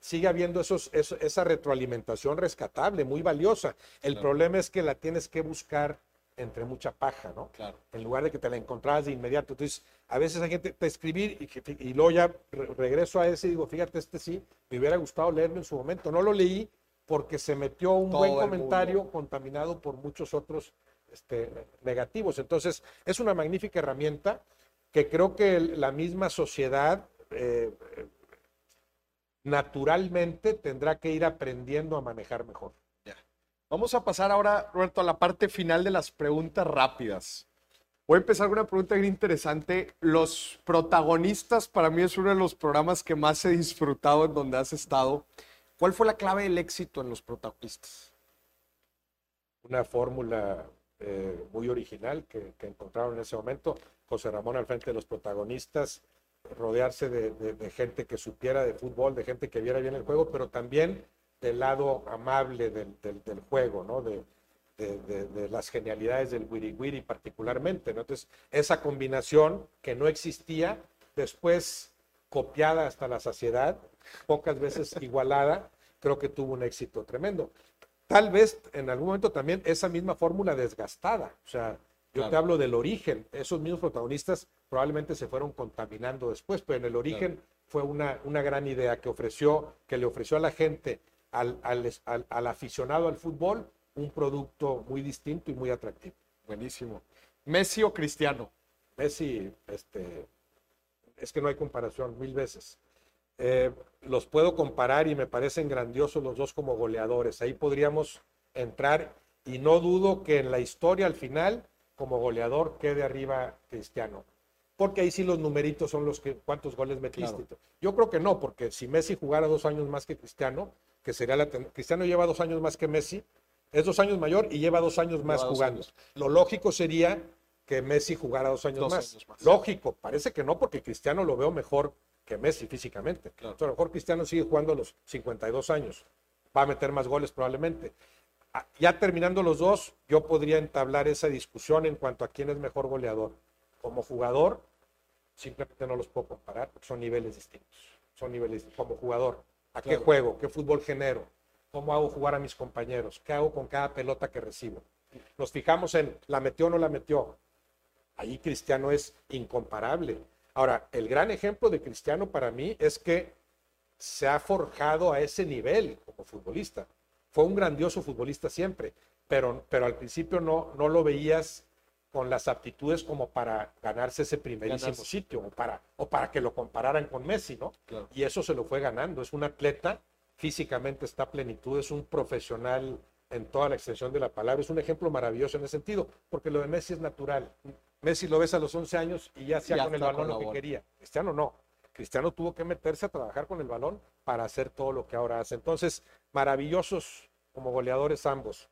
sigue habiendo esos, esa retroalimentación rescatable, muy valiosa. El problema es que la tienes que buscar entre mucha paja, ¿no? Claro. En lugar de que te la encontrabas de inmediato. Entonces, a veces hay gente te escribir y, luego ya re- regreso a ese y digo, fíjate, este sí, me hubiera gustado leerlo en su momento. No lo leí porque se metió un Todo buen comentario mundo. contaminado por muchos otros este, negativos. Entonces, es una magnífica herramienta que creo que la misma sociedad eh, naturalmente tendrá que ir aprendiendo a manejar mejor. Vamos a pasar ahora, Roberto, a la parte final de las preguntas rápidas. Voy a empezar con una pregunta bien interesante. Los protagonistas, para mí es uno de los programas que más he disfrutado en donde has estado. ¿Cuál fue la clave del éxito en los protagonistas? Una fórmula eh, muy original que, que encontraron en ese momento. José Ramón al frente de los protagonistas, rodearse de, gente que supiera de fútbol, de gente que viera bien el juego, pero también del lado amable del, del- del juego, ¿no? De, de- de- de las genialidades del wiri wiri particularmente, ¿no? Entonces, esa combinación que no existía, después copiada hasta la saciedad, pocas veces igualada, creo que tuvo un éxito tremendo. Tal vez en algún momento también esa misma fórmula desgastada, o sea, yo Claro. te hablo del origen, esos mismos protagonistas probablemente se fueron contaminando después, pero en el origen fue una, una gran idea que ofreció, que le ofreció a la gente, al, al, al- al aficionado al fútbol, un producto muy distinto y muy atractivo. Buenísimo. ¿Messi o Cristiano? Messi, este, es que no hay comparación, mil veces. Eh, los puedo comparar y me parecen grandiosos los dos como goleadores. Ahí podríamos entrar y no dudo que en la historia al final, como goleador, quede arriba Cristiano. Porque ahí sí los numeritos son los que, cuántos goles metiste. Yo creo que no, porque si Messi jugara dos años más que Cristiano, que sería la... Cristiano lleva dos años más que Messi, es dos años mayor y lleva dos años más dos jugando. años. Lo lógico sería que Messi jugara dos años, Dos más. años más. Lógico, parece que no, porque Cristiano lo veo mejor que Messi físicamente. Claro. Entonces, a lo mejor Cristiano sigue jugando a los 52 años. Va a meter más goles probablemente. Ah, Ya terminando los dos, yo podría entablar esa discusión en cuanto a quién es mejor goleador. Como jugador, simplemente no los puedo comparar, porque son niveles distintos. Son niveles. Como jugador, ¿a qué juego? ¿Qué fútbol genero? ¿Cómo hago jugar a mis compañeros? ¿Qué hago con cada pelota que recibo? Nos fijamos en la metió o no la metió. Ahí Cristiano es incomparable. Ahora, el gran ejemplo de Cristiano para mí es que se ha forjado a ese nivel como futbolista. Fue un grandioso futbolista siempre, pero, pero al principio no, no lo veías con las aptitudes como para ganarse ese primerísimo Ganarse. sitio o para, o para que lo compararan con Messi, ¿no? Claro. Y eso se lo fue ganando. Es un atleta, físicamente está a plenitud, es un profesional en toda la extensión de la palabra. Es un ejemplo maravilloso en ese sentido, porque lo de Messi es natural. Messi lo ves a los 11 años y ya hacía con el balón con lo que quería. Cristiano no. Cristiano tuvo que meterse a trabajar con el balón para hacer todo lo que ahora hace. Entonces, maravillosos como goleadores ambos.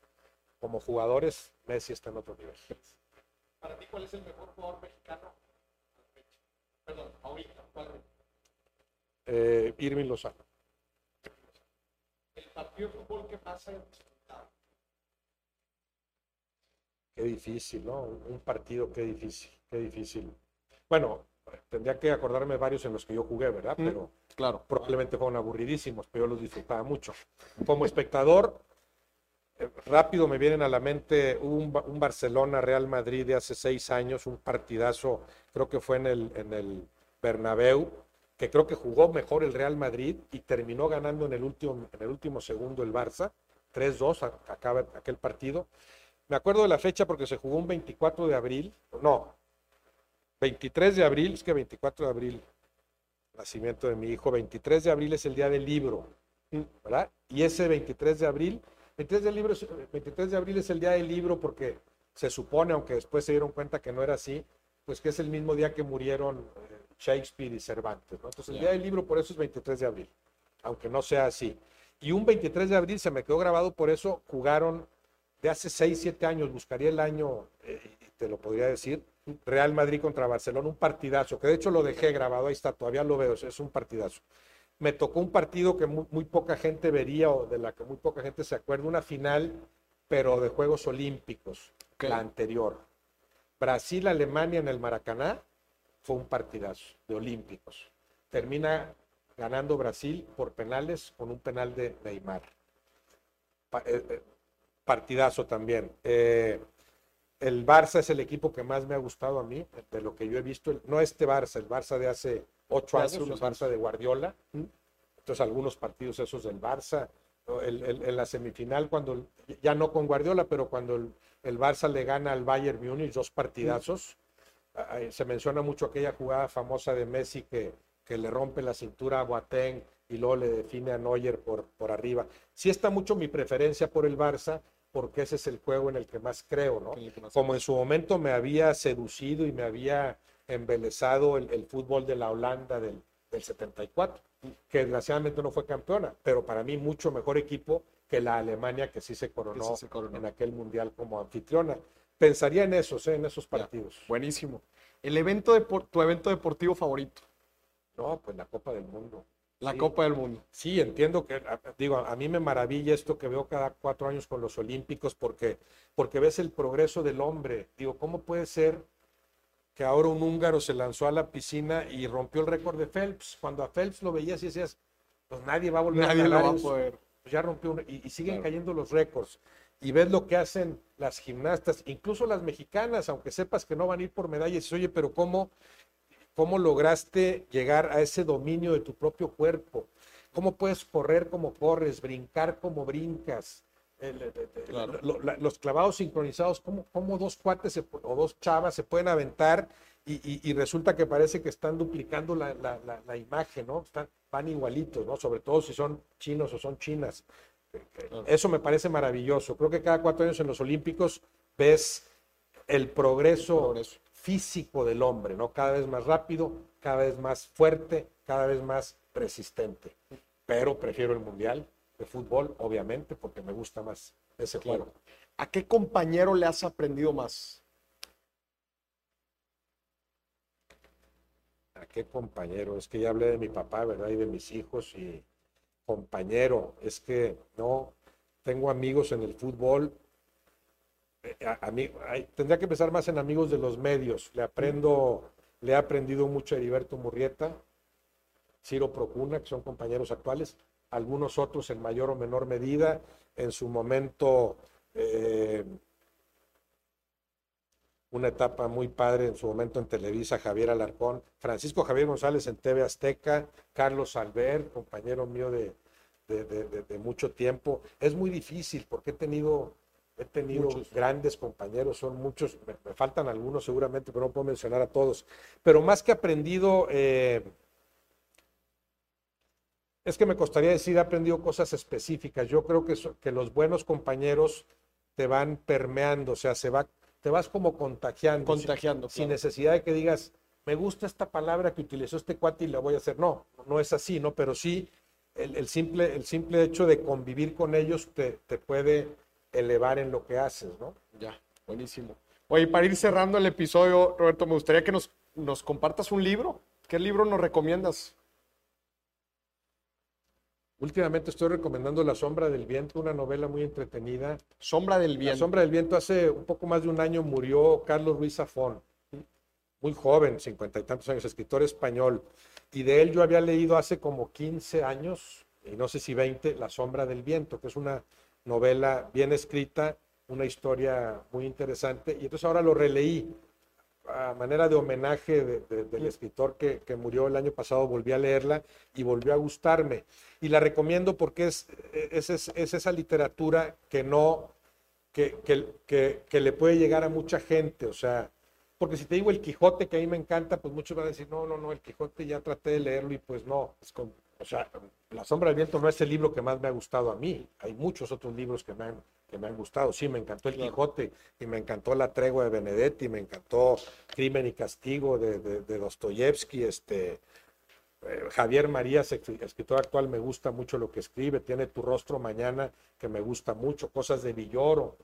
Como jugadores, Messi está en otro nivel. Para ti, ¿cuál es el mejor jugador mexicano? Perdón, ahorita, ¿cuál? Eh, Irving Lozano. El partido de fútbol que más ha disfrutado. Qué difícil, ¿no? Un partido, qué difícil, qué difícil. Bueno, tendría que acordarme varios en los que yo jugué, ¿verdad? Mm. Pero Claro. probablemente fueron aburridísimos, pero yo los disfrutaba mucho. Como espectador, rápido me vienen a la mente un, Ba- un Barcelona-Real Madrid de hace seis años, un partidazo, creo que fue en el, en el Bernabéu, que creo que jugó mejor el Real Madrid y terminó ganando en el último, en el último segundo el Barça, 3-2 a- acaba aquel partido. Me acuerdo de la fecha porque se jugó un 24 de abril, no, 23 de abril, es que 24 de abril, nacimiento de mi hijo, 23 de abril es el día del libro, ¿verdad? Y ese 23 de abril, 23 de, libro, es- 23 de abril es el día del libro porque se supone, aunque después se dieron cuenta que no era así, pues que es el mismo día que murieron eh, Shakespeare y Cervantes, ¿no? Entonces el día del libro por eso es 23 de abril, aunque no sea así. Y un 23 de abril se me quedó grabado, por eso jugaron de hace 6, 7 años, buscaría el año, eh, te lo podría decir, Real Madrid contra Barcelona, un partidazo, que de hecho lo dejé grabado, ahí está, todavía lo veo, es un partidazo. Me tocó un partido que muy, muy poca gente vería o de la que muy poca gente se acuerda, una final, pero de Juegos Olímpicos, la anterior. Brasil-Alemania en el Maracaná fue un partidazo de Olímpicos. Termina ganando Brasil por penales con un penal de Neymar. Pa- eh, eh, partidazo también. Eh, el Barça es el equipo que más me ha gustado a mí, de lo que yo he visto. No este Barça, el Barça de hace ocho años, el Barça de Guardiola. Entonces, algunos partidos esos del Barça. El- el- en la semifinal, cuando ya no con Guardiola, pero cuando el, el Barça le gana al Bayern Múnich, dos partidazos. Se menciona mucho aquella jugada famosa de Messi que, que le rompe la cintura a Boateng y luego le define a Neuer por, por arriba. Sí está mucho mi preferencia por el Barça, porque ese es el juego en el que más creo, ¿no? Más Como en su momento me había seducido y me había embelesado el, el fútbol de la Holanda del, del 74, que desgraciadamente no fue campeona, pero para mí mucho mejor equipo que la Alemania que sí se coronó, Que sí se coronó. en aquel mundial como anfitriona. Pensaría en esos, ¿eh? en esos partidos. Buenísimo. El evento depor- tu evento deportivo favorito, No, pues la Copa del Mundo. la Sí. Copa del Mundo. Sí, entiendo que, digo, a mí me maravilla esto que veo cada cuatro años con los Olímpicos, porque, porque ves el progreso del hombre. Digo, ¿cómo puede ser que ahora un húngaro se lanzó a la piscina y rompió el récord de Phelps? Cuando a Phelps lo veías y decías, pues nadie va a volver Nadie a lo va a poder. Pues ya rompió un- y, y siguen Claro. cayendo los récords. Y ves lo que hacen las gimnastas, incluso las mexicanas, aunque sepas que no van a ir por medallas, y oye, pero ¿cómo, ¿cómo lograste llegar a ese dominio de tu propio cuerpo? ¿Cómo puedes correr como corres, brincar como brincas? El- el- el- Claro. lo- la- los clavados sincronizados, ¿cómo, cómo dos cuates se o dos chavas se pueden aventar y, y- y resulta que parece que están duplicando la, la- la- la imagen, ¿no? Están, van igualitos, ¿no? Sobre todo si son chinos o son chinas. Eso me parece maravilloso. Creo que cada cuatro años en los Olímpicos ves el progreso, Progreso. físico del hombre, ¿no? Cada vez más rápido, cada vez más fuerte, cada vez más resistente. Pero prefiero el Mundial de fútbol, obviamente, porque me gusta más ese Claro. juego. ¿A qué compañero le has aprendido más? ¿A qué compañero? Es que ya hablé de mi papá, ¿verdad? Y de mis hijos y compañero. Es que no, tengo amigos en el fútbol. Eh, a- a mí- ay, tendría que pensar más en amigos de los medios. Le aprendo, le he aprendido mucho a Heriberto Murrieta, Ciro Procuna, que son compañeros actuales, algunos otros en mayor o menor medida. En su momento, eh, una etapa muy padre en su momento en Televisa, Javier Alarcón, Francisco Javier González en TV Azteca, Carlos Alber, compañero mío de, de- de- de- de mucho tiempo. Es muy difícil porque he tenido, he tenido Muchos. grandes compañeros, son muchos, me, me faltan algunos seguramente, pero no puedo mencionar a todos. Pero más que aprendido, eh, es que me costaría decir, he aprendido cosas específicas. Yo creo que, so- que los buenos compañeros te van permeando, o sea, se va, te vas como contagiando. Contagiando, Sin, necesidad de que digas, me gusta esta palabra que utilizó este cuate y la voy a hacer. No, no es así, ¿no? Pero sí, el, el simple, el simple hecho de convivir con ellos te, te puede elevar en lo que haces, ¿no? Ya, buenísimo. Oye, para ir cerrando el episodio, Roberto, me gustaría que nos, nos compartas un libro. ¿Qué libro nos recomiendas? Últimamente estoy recomendando La Sombra del Viento, una novela muy entretenida. Sombra del La Viento. Sombra del Viento, hace un poco más de un año murió Carlos Ruiz Zafón, muy joven, cincuenta y tantos años, escritor español. Y de él yo había leído hace como 15 años, y no sé si 20, La Sombra del Viento, que es una novela bien escrita, una historia muy interesante. Y entonces ahora lo releí a manera de homenaje de- de- del escritor que, que murió el año pasado, volví a leerla y volvió a gustarme. Y la recomiendo porque es, es, es- es esa literatura que no, que, que, que- que le puede llegar a mucha gente. O sea, porque si te digo el Quijote, que a mí me encanta, pues muchos van a decir, no, no, no, el Quijote ya traté de leerlo y pues no. Es con- o sea, La Sombra del Viento no es el libro que más me ha gustado a mí. Hay muchos otros libros que me han, que me han gustado. Sí, me encantó el Quijote y me encantó La Tregua de Benedetti, me encantó Crimen y Castigo de, de, de Dostoyevsky, este, eh, Javier Marías, escritor actual, me gusta mucho lo que escribe, tiene Tu rostro mañana, que me gusta mucho, cosas de Villoro,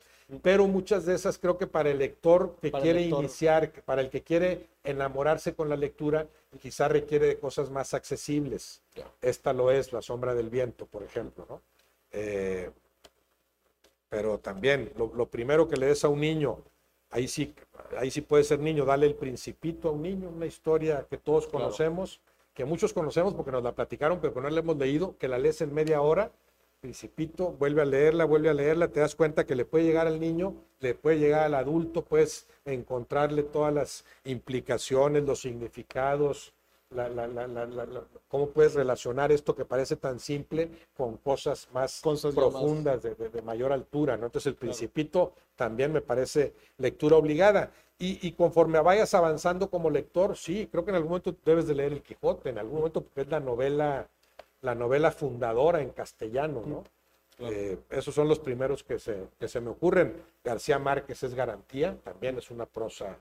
pero muchas de esas creo que para el lector que Para quiere lector. iniciar, para el que quiere enamorarse con la lectura, quizá requiere de cosas más accesibles. Esta lo es, La sombra del viento, por ejemplo, ¿no? Eh, pero también, lo, lo primero que le des a un niño, ahí sí, ahí sí puede ser niño, dale el principito a un niño, una historia que todos conocemos, que muchos conocemos porque nos la platicaron, pero que no la hemos leído, que la lees en media hora Principito, vuelve a leerla, vuelve a leerla, te das cuenta que le puede llegar al niño, le puede llegar al adulto, puedes encontrarle todas las implicaciones, los significados, la, la, la, cómo puedes relacionar esto que parece tan simple con cosas más profundas, De, de, mayor altura. ¿no? Entonces el principito también me parece lectura obligada. Y, y, conforme vayas avanzando como lector, sí, creo que en algún momento debes de leer El Quijote, en algún momento porque es la novela, la novela fundadora en castellano, ¿no? Eh, esos son los primeros que se, que se me ocurren. García Márquez es garantía, también es una prosa.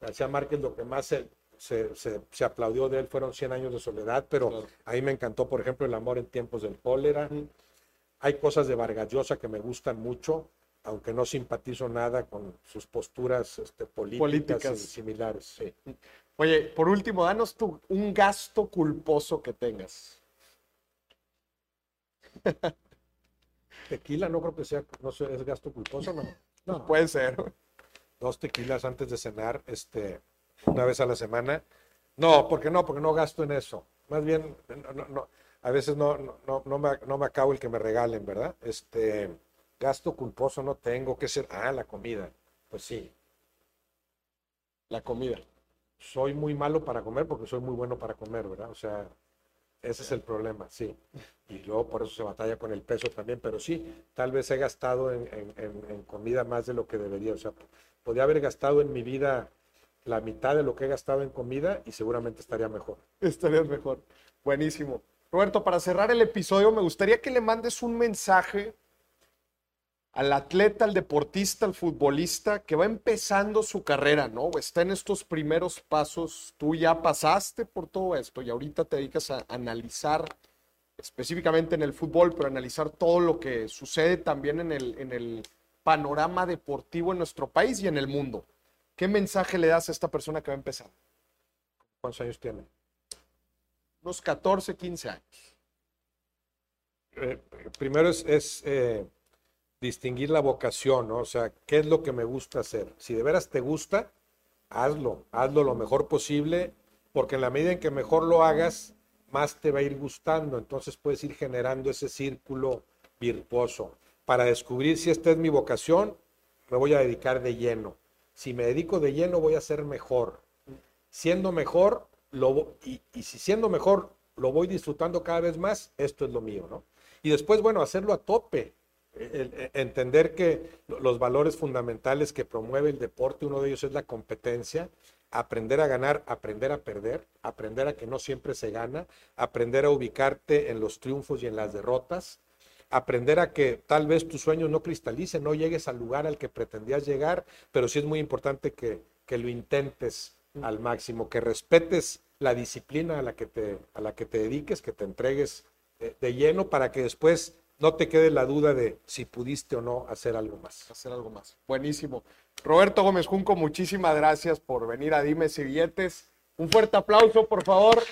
García Márquez lo que más se, se, se, aplaudió de él fueron 100 años de soledad, pero a mí me encantó, por ejemplo, El amor en tiempos del cólera. Hay cosas de Vargas Llosa que me gustan mucho aunque no simpatizo nada con sus posturas este, políticas, y similares. Oye, por último, danos tú un gasto culposo que tengas. Tequila no creo que sea, no sé, es gasto culposo, ¿no? No. Puede ser. Dos tequilas antes de cenar, este, una vez a la semana. No, porque no, porque no gasto en eso. Más bien, no, a veces no, no, no, me, no me acabo el que me regalen, ¿verdad? Este, Gasto culposo no tengo que ser. Ah, la comida. Pues sí. La comida. Soy muy malo para comer porque soy muy bueno para comer, ¿verdad? O sea, ese es el problema, sí. Y luego por eso se batalla con el peso también, pero sí, tal vez he gastado en, comida más de lo que debería. O sea, podría haber gastado en mi vida la mitad de lo que he gastado en comida y seguramente estaría mejor. Estaría mejor. Buenísimo. Roberto, para cerrar el episodio, me gustaría que le mandes un mensaje al atleta, al deportista, al futbolista que va empezando su carrera, ¿no? Está en estos primeros pasos, tú ya pasaste por todo esto y ahorita te dedicas a analizar específicamente en el fútbol, pero analizar todo lo que sucede también en el, en el panorama deportivo en nuestro país y en el mundo. ¿Qué mensaje le das a esta persona que va a empezar? ¿Cuántos años tiene? Unos 14, 15 años. Eh, primero es, eh, distinguir la vocación, ¿no? O sea, ¿qué es lo que me gusta hacer? Si de veras te gusta, hazlo, hazlo lo mejor posible, porque en la medida en que mejor lo hagas, más te va a ir gustando. Entonces puedes ir generando ese círculo virtuoso. Para descubrir si esta es mi vocación, me voy a dedicar de lleno. Si me dedico de lleno, voy a ser mejor. Siendo mejor, lo, y, y si siendo mejor lo voy disfrutando cada vez más, esto es lo mío, ¿no? Y después, bueno, hacerlo a tope entender que los valores fundamentales que promueve el deporte, uno de ellos es la competencia, aprender a ganar, aprender a perder, aprender a que no siempre se gana, aprender a ubicarte en los triunfos y en las derrotas, aprender a que tal vez tus sueños no cristalicen, no llegues al lugar al que pretendías llegar, pero sí es muy importante que, que lo intentes al máximo, que respetes la disciplina a la que te, a la que te dediques, que te entregues de lleno para que después no te quede la duda de si pudiste o no hacer algo más. Hacer algo más. Buenísimo. Roberto Gómez Junco, muchísimas gracias por venir a Dime si billetes. Un fuerte aplauso, por favor.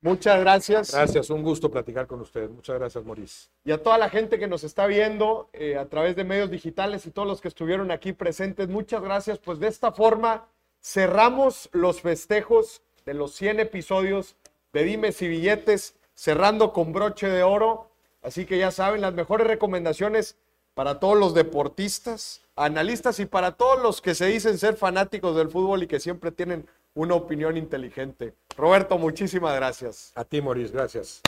Muchas gracias. Gracias, un gusto platicar con ustedes. Muchas gracias, Maurice. Y a toda la gente que nos está viendo eh, a través de medios digitales y todos los que estuvieron aquí presentes, muchas gracias. Pues de esta forma cerramos los festejos de los 100 episodios de Dimes y Billetes, cerrando con broche de oro. Así que ya saben, las mejores recomendaciones para todos los deportistas, analistas y para todos los que se dicen ser fanáticos del fútbol y que siempre tienen una opinión inteligente. Roberto, muchísimas gracias. A ti, Maurice, gracias.